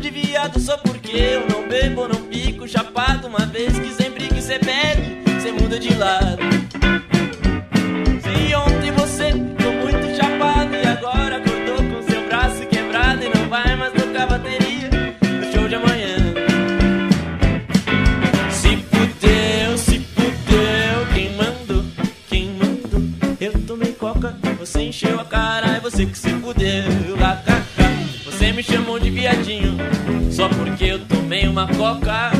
de viado só porque eu não bebo, não pico. Chapado uma vez que sem briga e cê bebe, cê muda de lado. coca,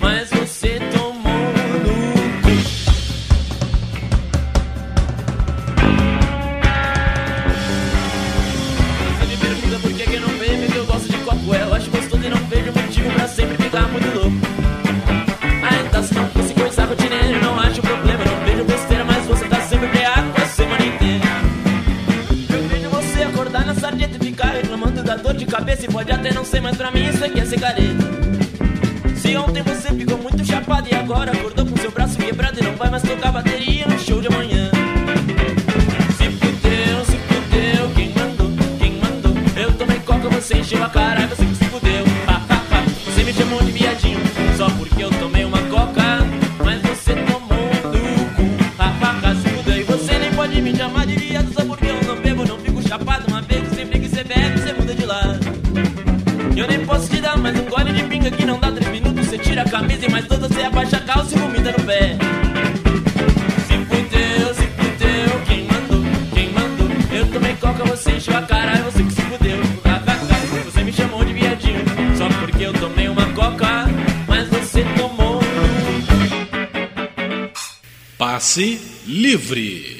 mas você tomou no cu. Você me pergunta por que, eu não bebo que eu gosto de copo. Eu acho gostoso e não vejo motivo pra sempre ficar muito louco. Ainda se não fosse coisa rotineira, não acho problema. Não vejo besteira, mas você tá sempre breado a semana inteira. Eu vejo você acordar na sarjeta e ficar reclamando da dor de cabeça. E pode até não ser, mas pra mim isso aqui é segredo. livre.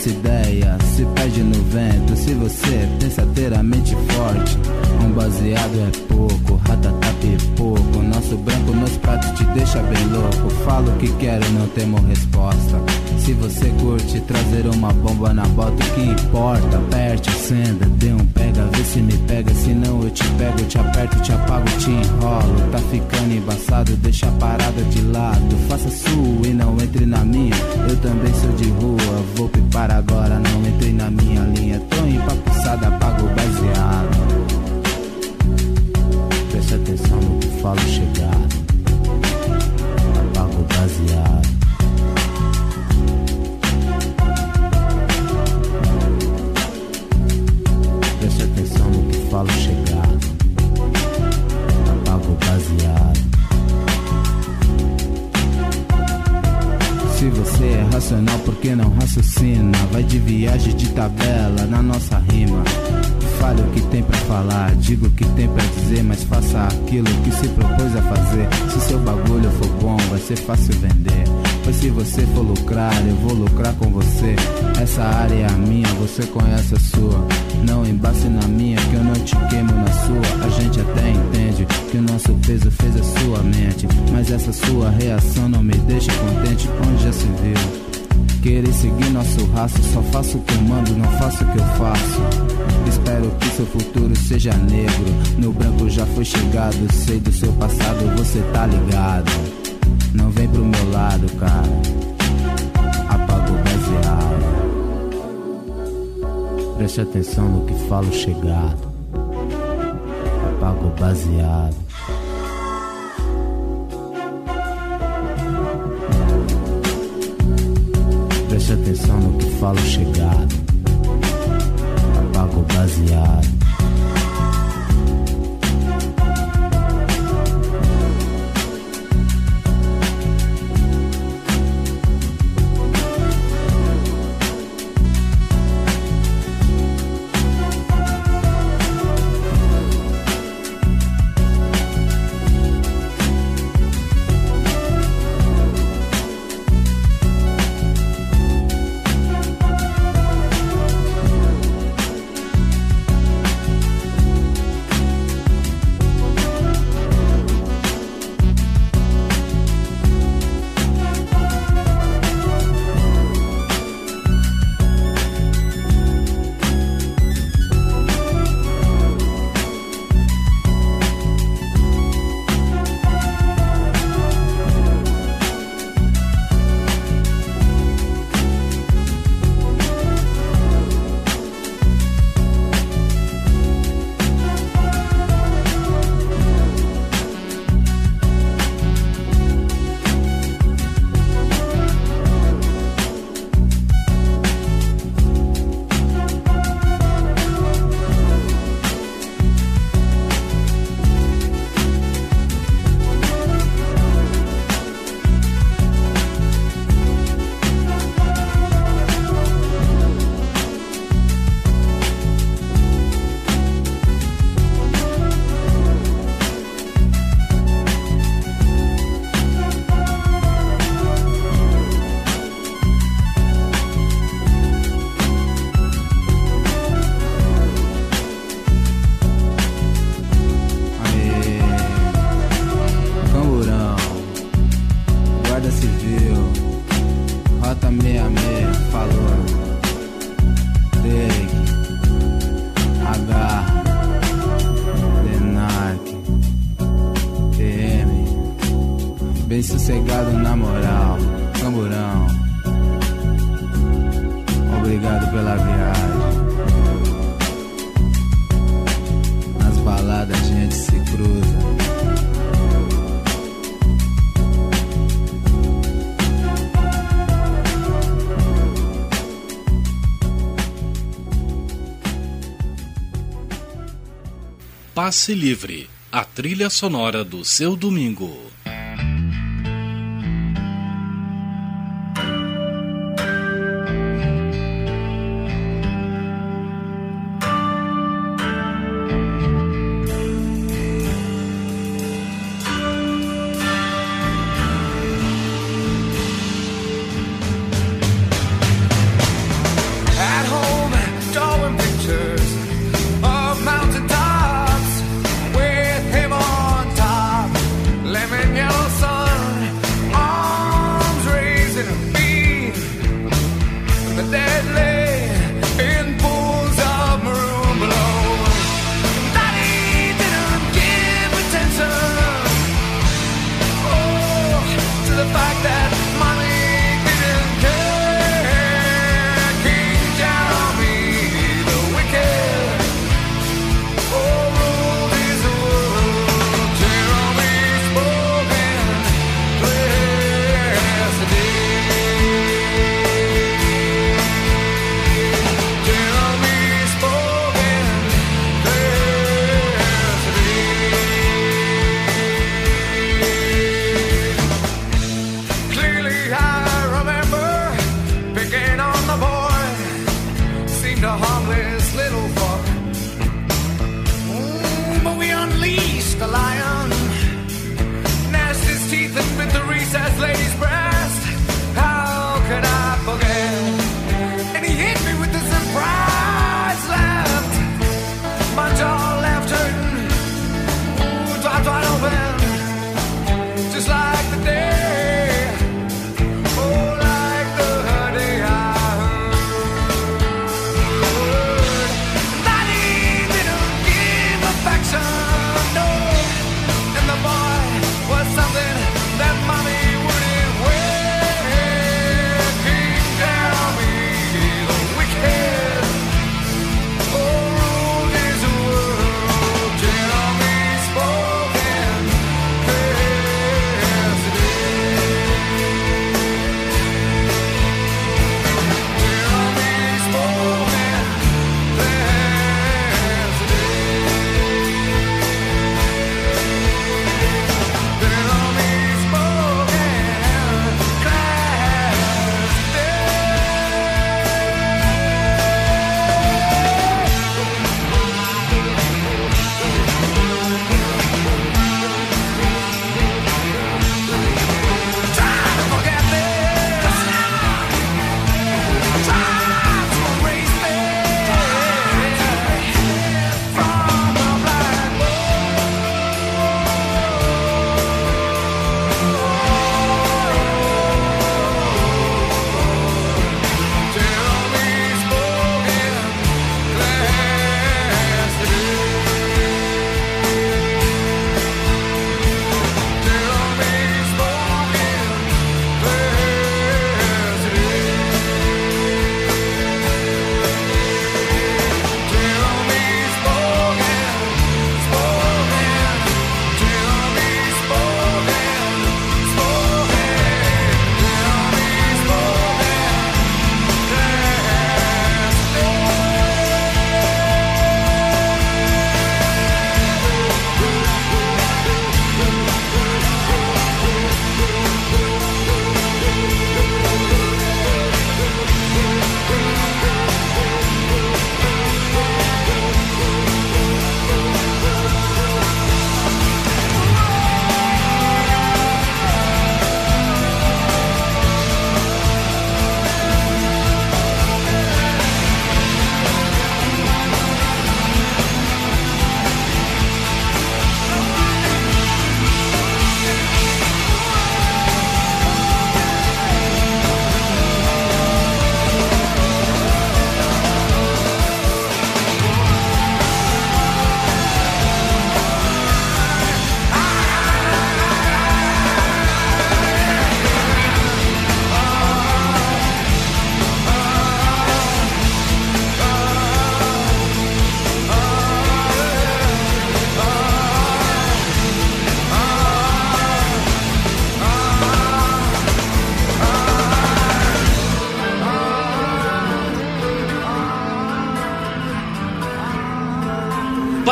Nossa ideia, se perde no vento. Se você pensa ter a mente forte, um baseado é pouco, ratata pouco. Nosso branco nos pratos te deixa bem louco. Falo o que quero, não temo resposta. Se você curte trazer uma bomba na bota, o que importa? Aperte, acenda, diga o que tem pra dizer, mas faça aquilo que se propôs a fazer. Se seu bagulho for bom, vai ser fácil vender. Pois se você for lucrar, eu vou lucrar com você. Essa área é a minha, você conhece a sua. Não embace na minha, que eu não te queimo na sua. A gente até entende que o nosso peso fez a sua mente. Mas essa sua reação não me deixa contente, onde já se viu. Querer seguir nosso rastro, só faço o que eu mando, não faço o que eu faço. Espero que seu futuro seja negro. No branco já foi chegado, sei do seu passado, você tá ligado. Não vem pro meu lado, cara. Apaga o baseado. Preste atenção no que falo chegado. Apaga o baseado. Preste atenção no que falo chegado. yeah. Sossegado na moral, Camburão. Obrigado pela viagem. Nas baladas a gente se cruza. Passe Livre, a trilha sonora do seu domingo.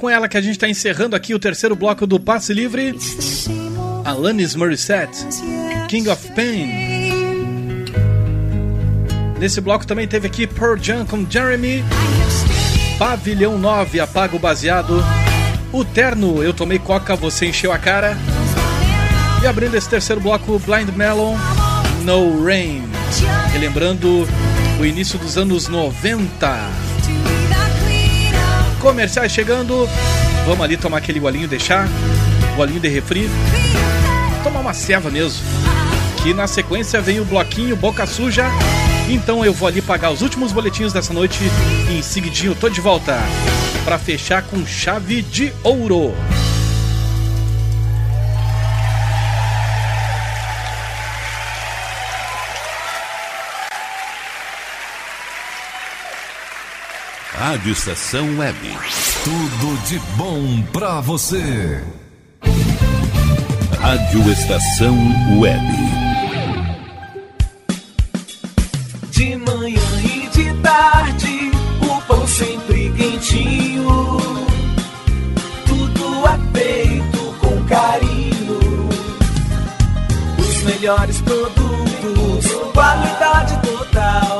com ela que a gente está encerrando aqui o terceiro bloco do Passe Livre. Alanis Morissette, King of Pain. Nesse bloco também teve aqui Pearl Jam com Jeremy, Pavilhão 9, Apago Baseado, O Terno, Eu Tomei Coca, Você Encheu a Cara. E abrindo esse terceiro bloco, Blind Melon, No Rain. Relembrando o início dos anos 90. Comerciais chegando. Vamos ali tomar aquele golinho de chá, golinho de refri. Tomar uma ceva mesmo. Que na sequência vem o bloquinho Boca Suja. Então eu vou ali pagar os últimos boletins dessa noite e em seguidinho eu tô de volta para fechar com chave de ouro. Rádio Estação Web. Tudo de bom pra você. Rádio Estação Web. De manhã e de tarde, o pão sempre quentinho. Tudo é feito com carinho. Os melhores produtos, qualidade total,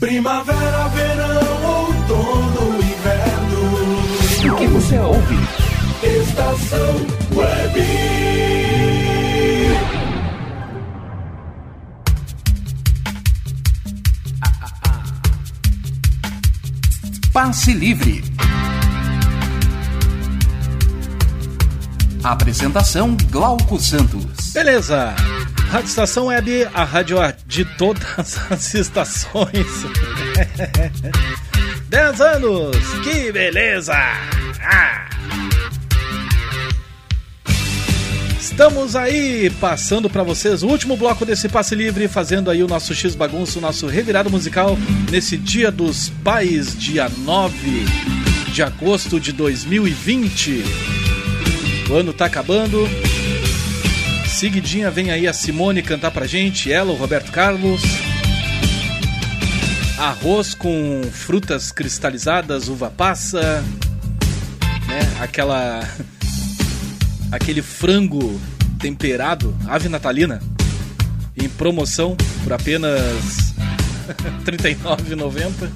Primavera, verão, outono, inverno. O que você ouve? Estação Web. Passe Livre. Apresentação Glauco Santos. Beleza. Rádio Estação Web, a rádio de todas as estações. 10 anos, que beleza! Ah. Estamos aí passando para vocês o último bloco desse passe livre, fazendo aí o nosso X bagunço, o nosso revirado musical nesse Dia dos Pais, dia 9 de agosto de 2020. O ano tá acabando. Seguidinha vem aí a Simone cantar pra gente, ela, o Roberto Carlos. Arroz com frutas cristalizadas, uva passa, né? Aquela aquele frango temperado, ave natalina, em promoção por apenas R$ 39,90.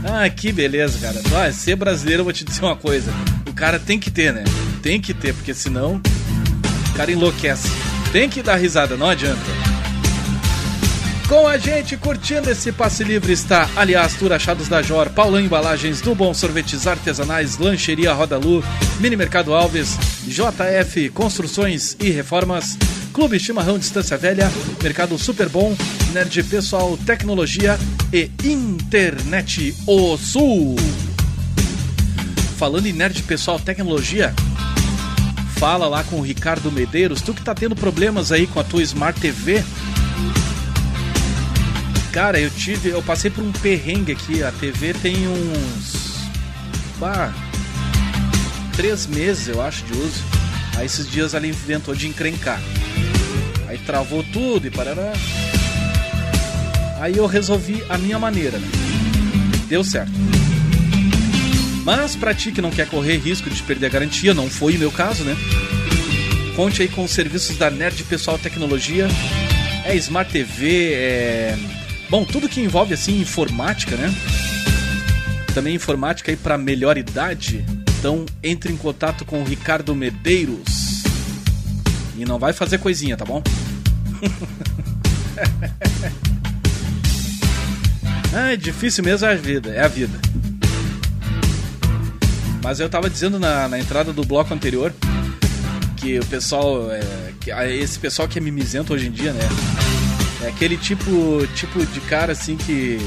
ah, que beleza, cara. Ah, ser brasileiro, eu vou te dizer uma coisa. O cara tem que ter, né? Tem que ter, porque senão cara enlouquece. Tem que dar risada, não adianta. Com a gente, curtindo esse passe livre, está Aliás Tour Achados da Jor, Paulão Embalagens, do Bom Sorvetes Artesanais, Lancheria Roda Lu, Mini Mercado Alves, JF Construções e Reformas, Clube Chimarrão Distância Velha, Mercado Super Bom, Nerd Pessoal Tecnologia e Internet O Sul. Falando em Nerd Pessoal Tecnologia, fala lá com o Ricardo Medeiros, tu que tá tendo problemas aí com a tua Smart TV, Cara, eu tive. Eu passei por um perrengue aqui. A TV tem uns. Bah, três meses, eu acho, de uso. Aí esses dias ela inventou de encrencar. Aí travou tudo e parará. Aí eu resolvi a minha maneira. né? Deu certo. Mas pra ti que não quer correr risco de perder a garantia, não foi o meu caso, né? Conte aí com os serviços da Nerd Pessoal Tecnologia. É Smart TV, é. Bom, tudo que envolve assim informática, né? Também informática aí para melhor idade. Então entre em contato com o Ricardo Medeiros. E não vai fazer coisinha, tá bom? ah, é difícil mesmo é a vida, é a vida. Mas eu tava dizendo na, na entrada do bloco anterior que o pessoal. É, que, ah, esse pessoal que é mimizento hoje em dia, né? É aquele tipo, tipo de cara assim que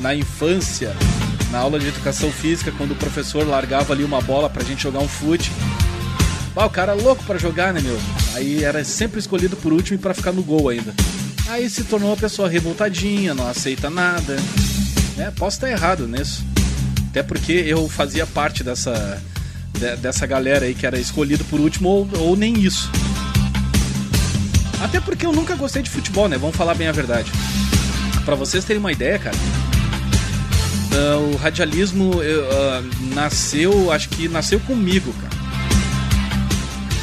na infância, na aula de educação física, quando o professor largava ali uma bola pra gente jogar um fute. Ah, o cara é louco pra jogar, né, meu? Aí era sempre escolhido por último e pra ficar no gol ainda. Aí se tornou uma pessoa revoltadinha, não aceita nada. É, posso estar errado nisso. Até porque eu fazia parte dessa, de- dessa galera aí que era escolhido por último ou, ou nem isso. Até porque eu nunca gostei de futebol, né? Vamos falar bem a verdade. Pra vocês terem uma ideia, cara, ah, o radialismo eu, ah, nasceu, acho que nasceu comigo, cara.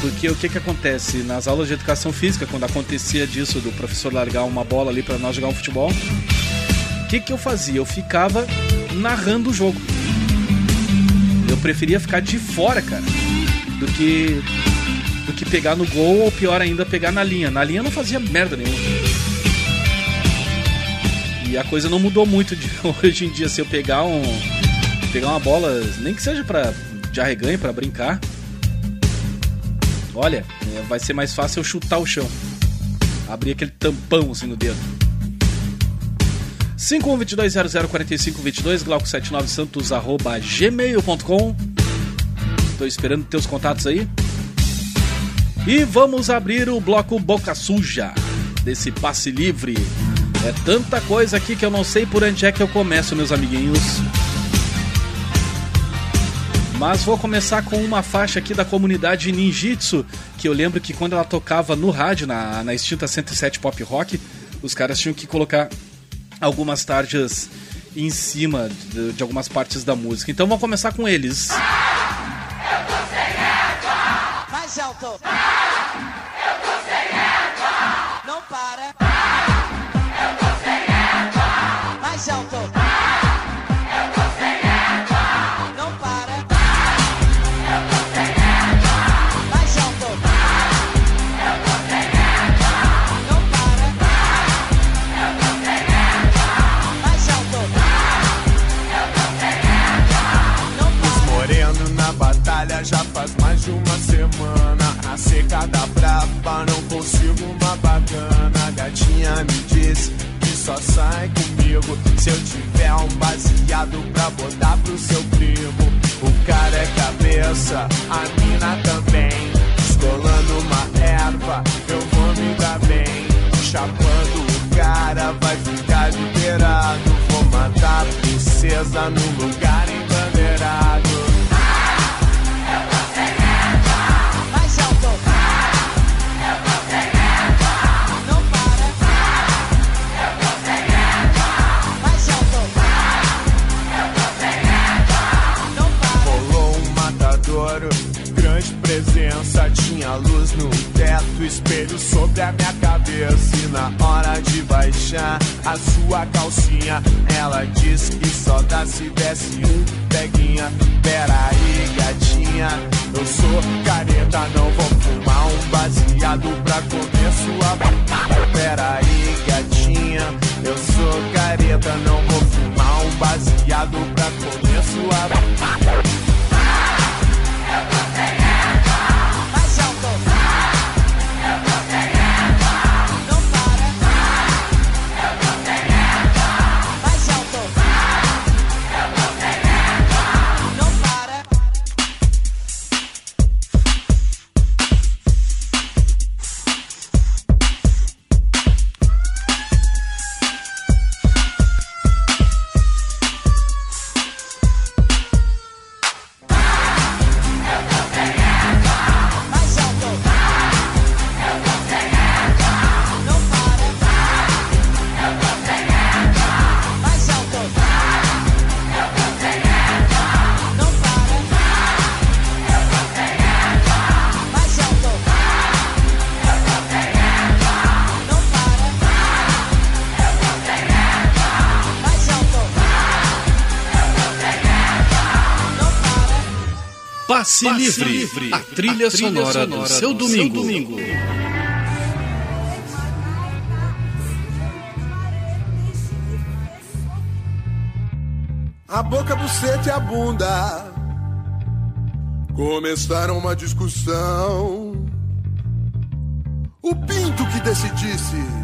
Porque o que que acontece? Nas aulas de educação física, quando acontecia disso, do professor largar uma bola ali pra nós jogar um futebol, o que que eu fazia? Eu ficava narrando o jogo. Preferia ficar de fora, cara, do que do que pegar no gol ou pior ainda pegar na linha. Na linha não fazia merda nenhuma. E a coisa não mudou muito de hoje em dia se eu pegar um pegar uma bola, nem que seja para de arreganho para brincar. Olha, é, vai ser mais fácil eu chutar o chão. Abrir aquele tampão assim no dedo. 5122004522 glauco79santos arroba gmail.com Tô esperando teus contatos aí. E vamos abrir o bloco Boca Suja desse passe livre. É tanta coisa aqui que eu não sei por onde é que eu começo, meus amiguinhos. Mas vou começar com uma faixa aqui da comunidade Ninjitsu, que eu lembro que quando ela tocava no rádio, na, na extinta 107 Pop Rock, os caras tinham que colocar algumas tarjas em cima de, de algumas partes da música. Então vamos começar com eles. Mais alto. Não semana. A secada braba, não consigo uma bacana. Gatinha me disse que só sai comigo se eu tiver um baseado pra botar pro seu primo. O cara é cabeça, a mina também. Escolando uma erva, eu vou me dar bem. Chapando o cara, vai ficar liberado. Vou matar a princesa no lugar embandeirado. Sua calcinha, ela disse que só dá se desse um peguinha. Pera aí, gatinha, eu sou careta, não vou fumar um baseado pra comer sua. aí, gatinha, eu sou careta, não vou fumar um baseado pra comer sua. Passe, livre, a trilha, sonora, do seu domingo. A boca, buceta e a bunda começaram uma discussão. O pinto que decidisse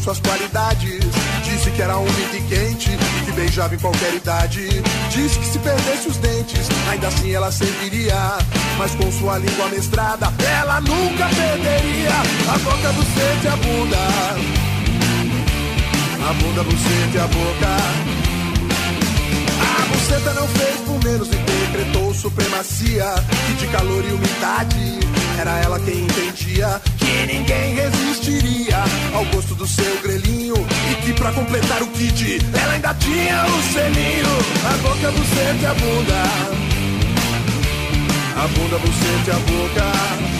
suas qualidades. Disse que era úmida e quente e que beijava em qualquer idade. Disse que se perdesse os dentes, ainda assim ela serviria. Mas com sua língua mestrada, ela nunca perderia. A boca, buceta e a bunda. A bunda, buceta e a boca. A buceta não fez por menos e decretou supremacia. Que de calor e umidade era ela quem entendia que ninguém resistiria ao gosto do seu grelhinho. E que pra completar o kit, ela ainda tinha o selinho. A boca, buceta e a bunda. A bunda, buceta e a boca.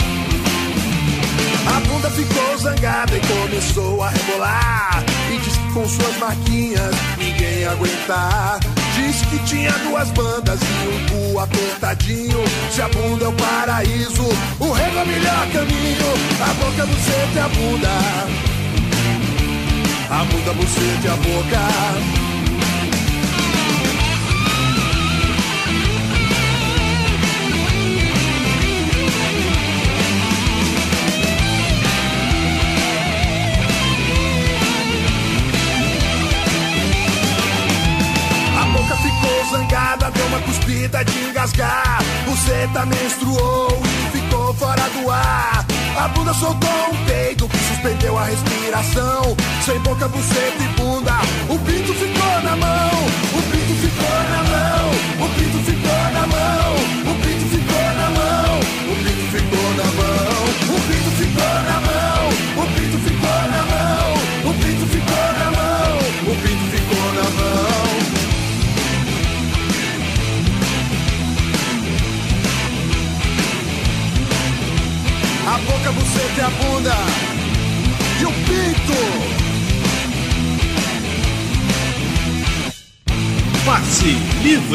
A bunda ficou zangada e começou a rebolar. E disse que com suas marquinhas ninguém ia aguentar. Disse que tinha duas bandas e um cu apertadinho. Se a bunda é o paraíso, o rego é o melhor caminho. A boca, a buceta e a bunda. A bunda, a buceta e a boca. Cuspida de engasgar. Buceta menstruou e ficou fora do ar. A bunda soltou um peido que suspendeu a respiração. Sem boca, buceta e bunda, o pinto ficou na mão. O pinto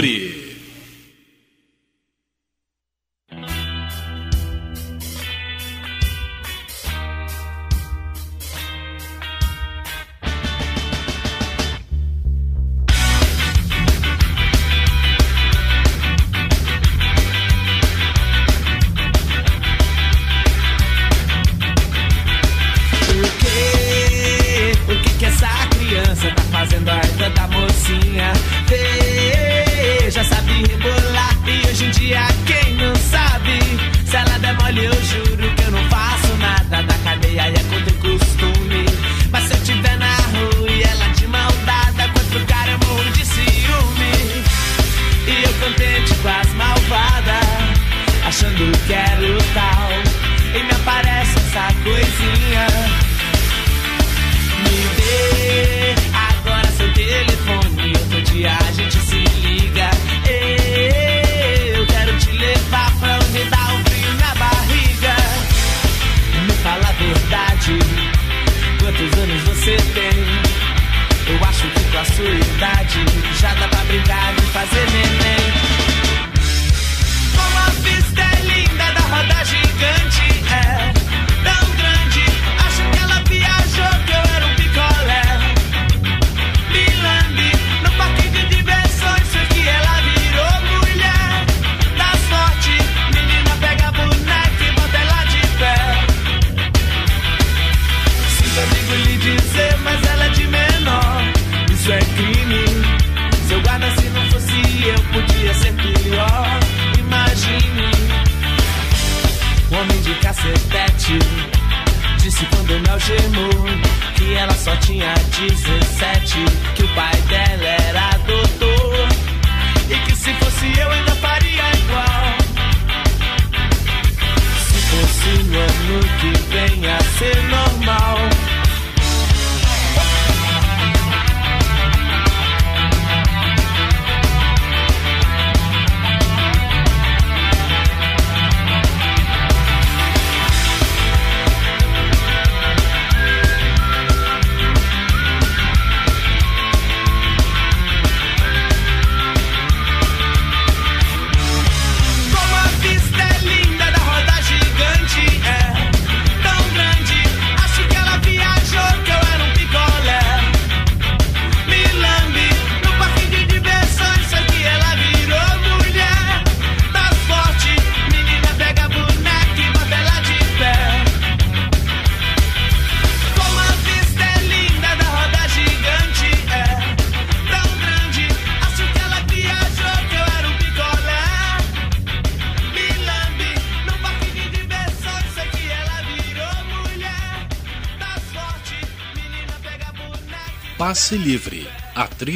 livre.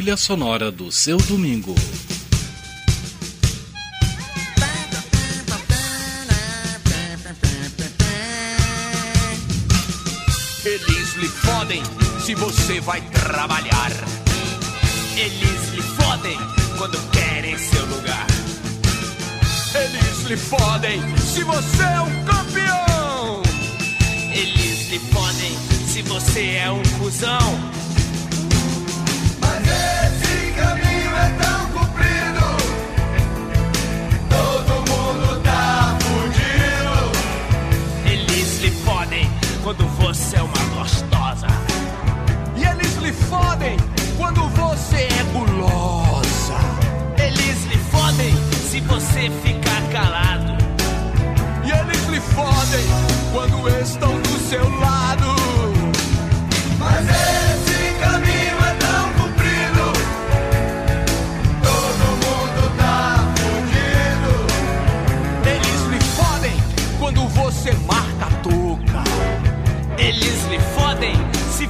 Trilha sonora do seu domingo. Eles lhe fodem se você vai trabalhar. Eles lhe fodem quando querem seu lugar. Eles lhe fodem se você é um campeão. Eles lhe fodem se você é um cuzão. Estão do seu lado.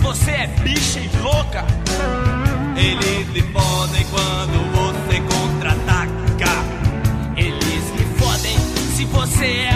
Você é bicha e louca. Eles lhe fodem quando você contra-ataca. Eles lhe fodem se você é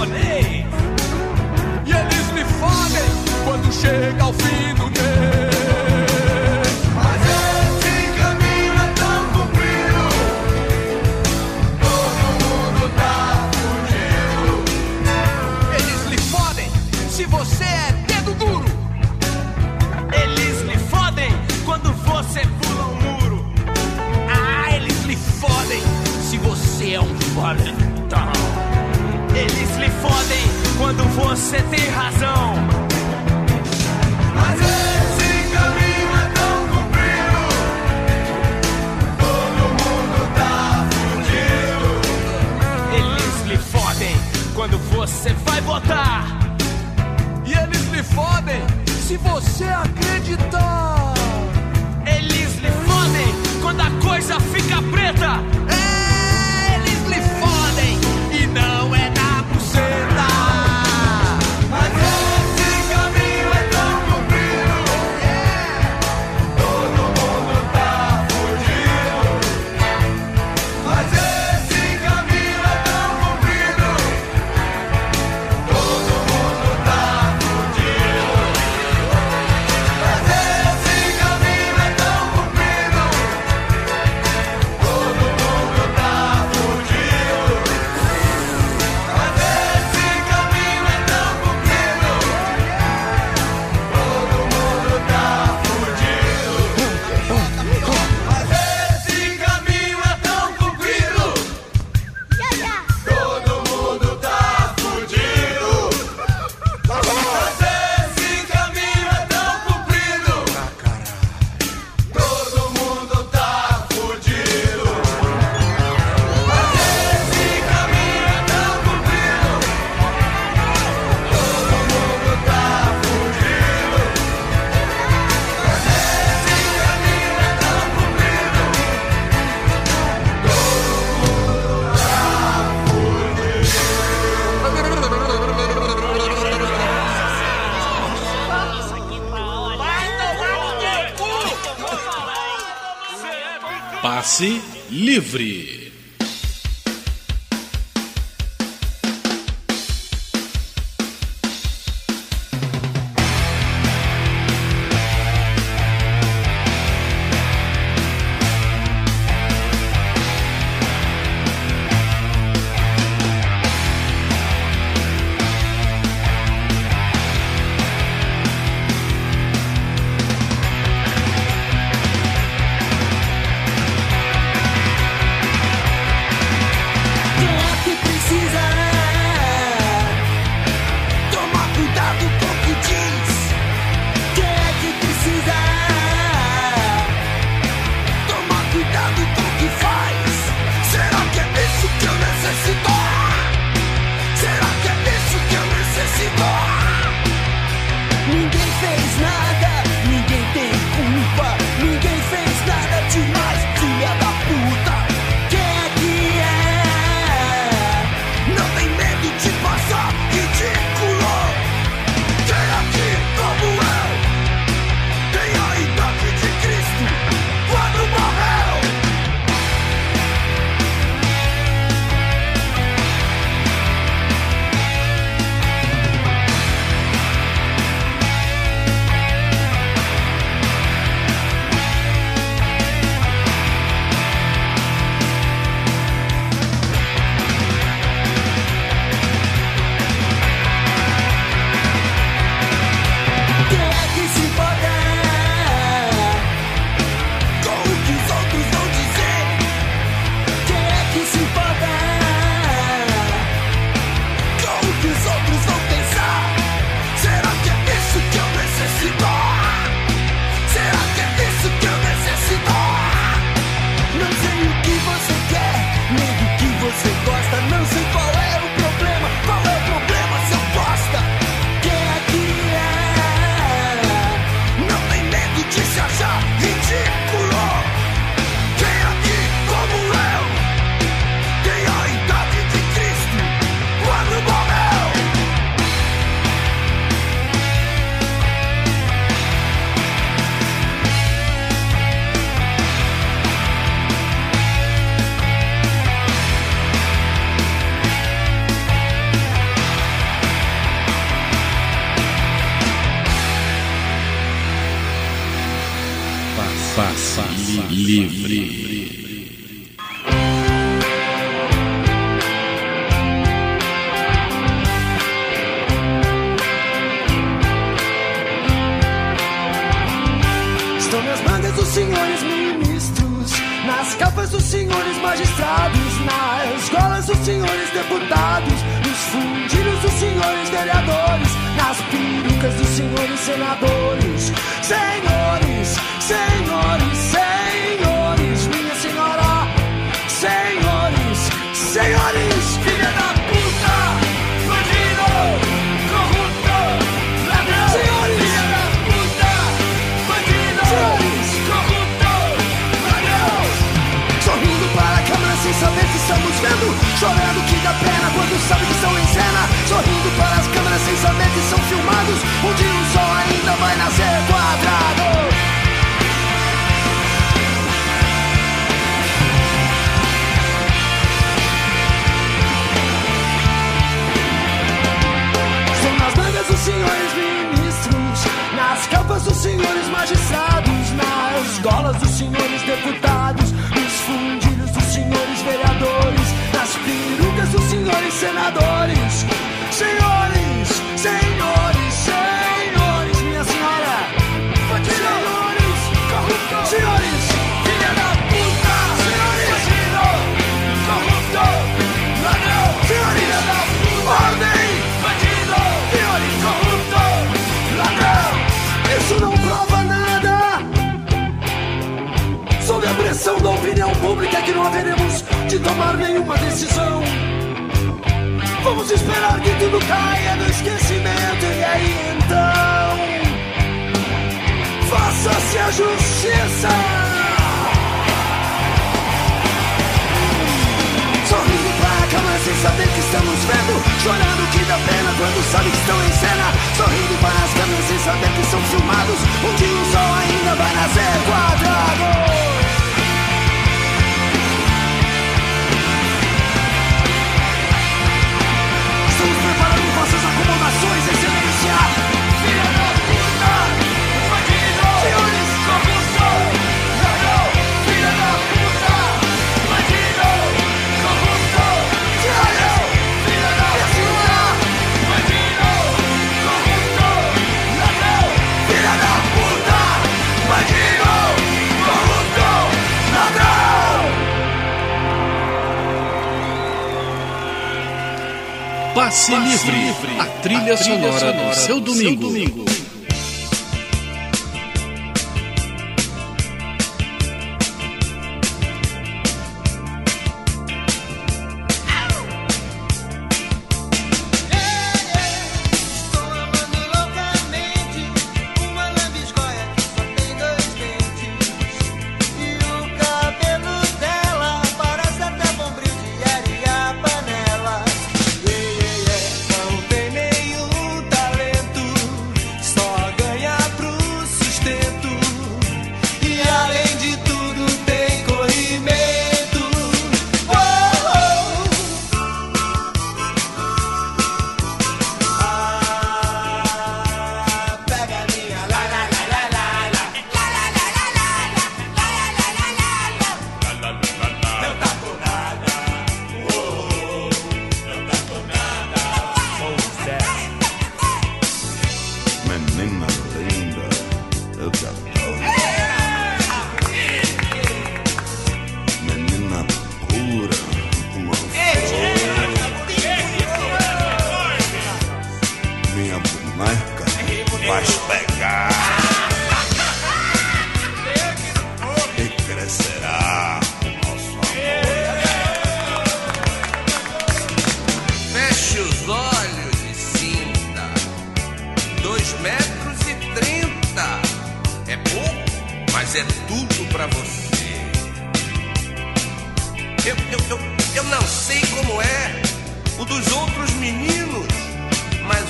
japonês. E eles lhe fodem quando chega ao fim do mês. Mas esse caminho é tão comprido. Todo mundo tá fudido. Eles lhe fodem se você é dedo duro. Eles lhe fodem quando você pula um muro. Ah, eles lhe fodem se você é um valentão. Fodem quando você tem razão. Mas esse caminho é tão comprido. Todo mundo tá fudido. Eles lhe fodem quando você vai votar. E eles lhe fodem se você acreditar. Eles lhe fodem quando a coisa fica preta. Passe Livre.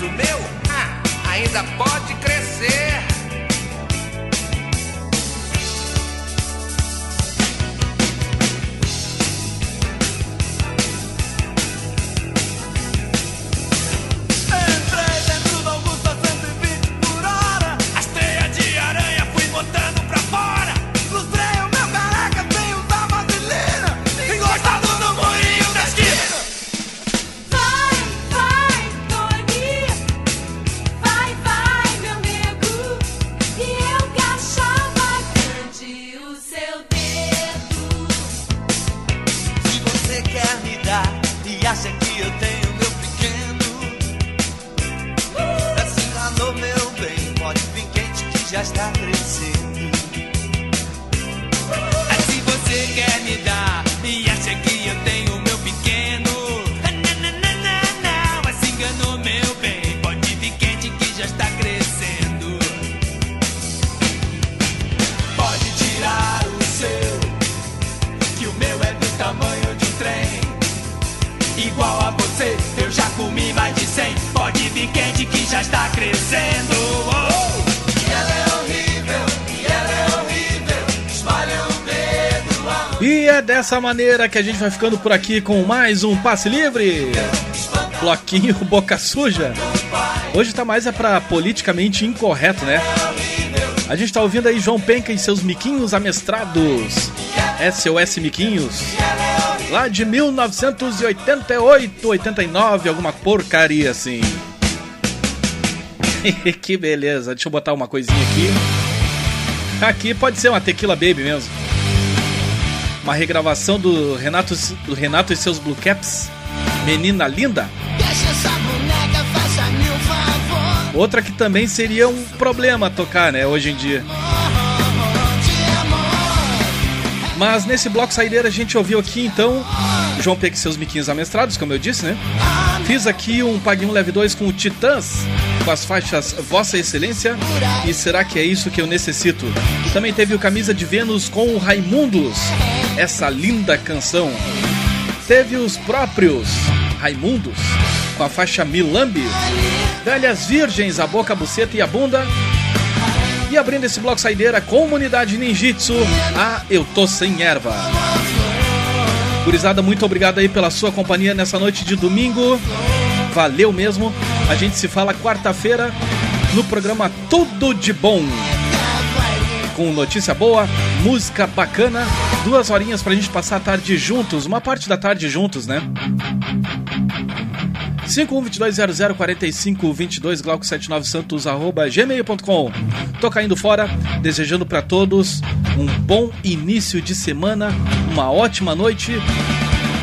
Mas o meu ah, ainda pode crescer. Maneira que a gente vai ficando por aqui com mais um Passe Livre. Bloquinho Boca Suja. Hoje tá mais é pra politicamente incorreto, né? A gente tá ouvindo aí João Penca e seus miquinhos amestrados. SOS Miquinhos. Lá de 1988, 89, alguma porcaria assim. que beleza. Deixa eu botar uma coisinha aqui. Aqui pode ser uma Tequila Baby mesmo. Uma regravação do Renato, do Renato e seus Blue Caps. Menina linda. Boneca. Outra que também seria um problema tocar, né, hoje em dia. Mas nesse bloco saideira a gente ouviu aqui então João Peck e seus miquinhos amestrados, como eu disse, né? Fiz aqui um Pague 1 Leve 2 com o Titãs, com as faixas Vossa Excelência e Será que é isso que eu necessito? Também teve o Camisa de Vênus com o Raimundos, essa linda canção. Teve os próprios Raimundos com a faixa Milambi, Velhas Virgens, a boca, a buceta e a bunda. E abrindo esse bloco saideira, Comunidade Ninjitsu, a Eu Tô Sem Erva. Gurizada, muito obrigado aí pela sua companhia nessa noite de domingo. Valeu mesmo. A gente se fala quarta-feira no programa Tudo de Bom. Com notícia boa, música bacana, duas horinhas pra gente passar a tarde juntos, uma parte da tarde juntos, né? 5122004522 Glauco79 Santos arroba gmail.com Tô caindo fora, desejando para todos um bom início de semana, uma ótima noite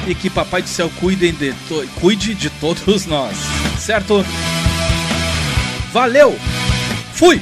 e que Papai do Céu cuide de, to- cuide de todos nós, certo? Valeu! Fui!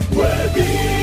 Web.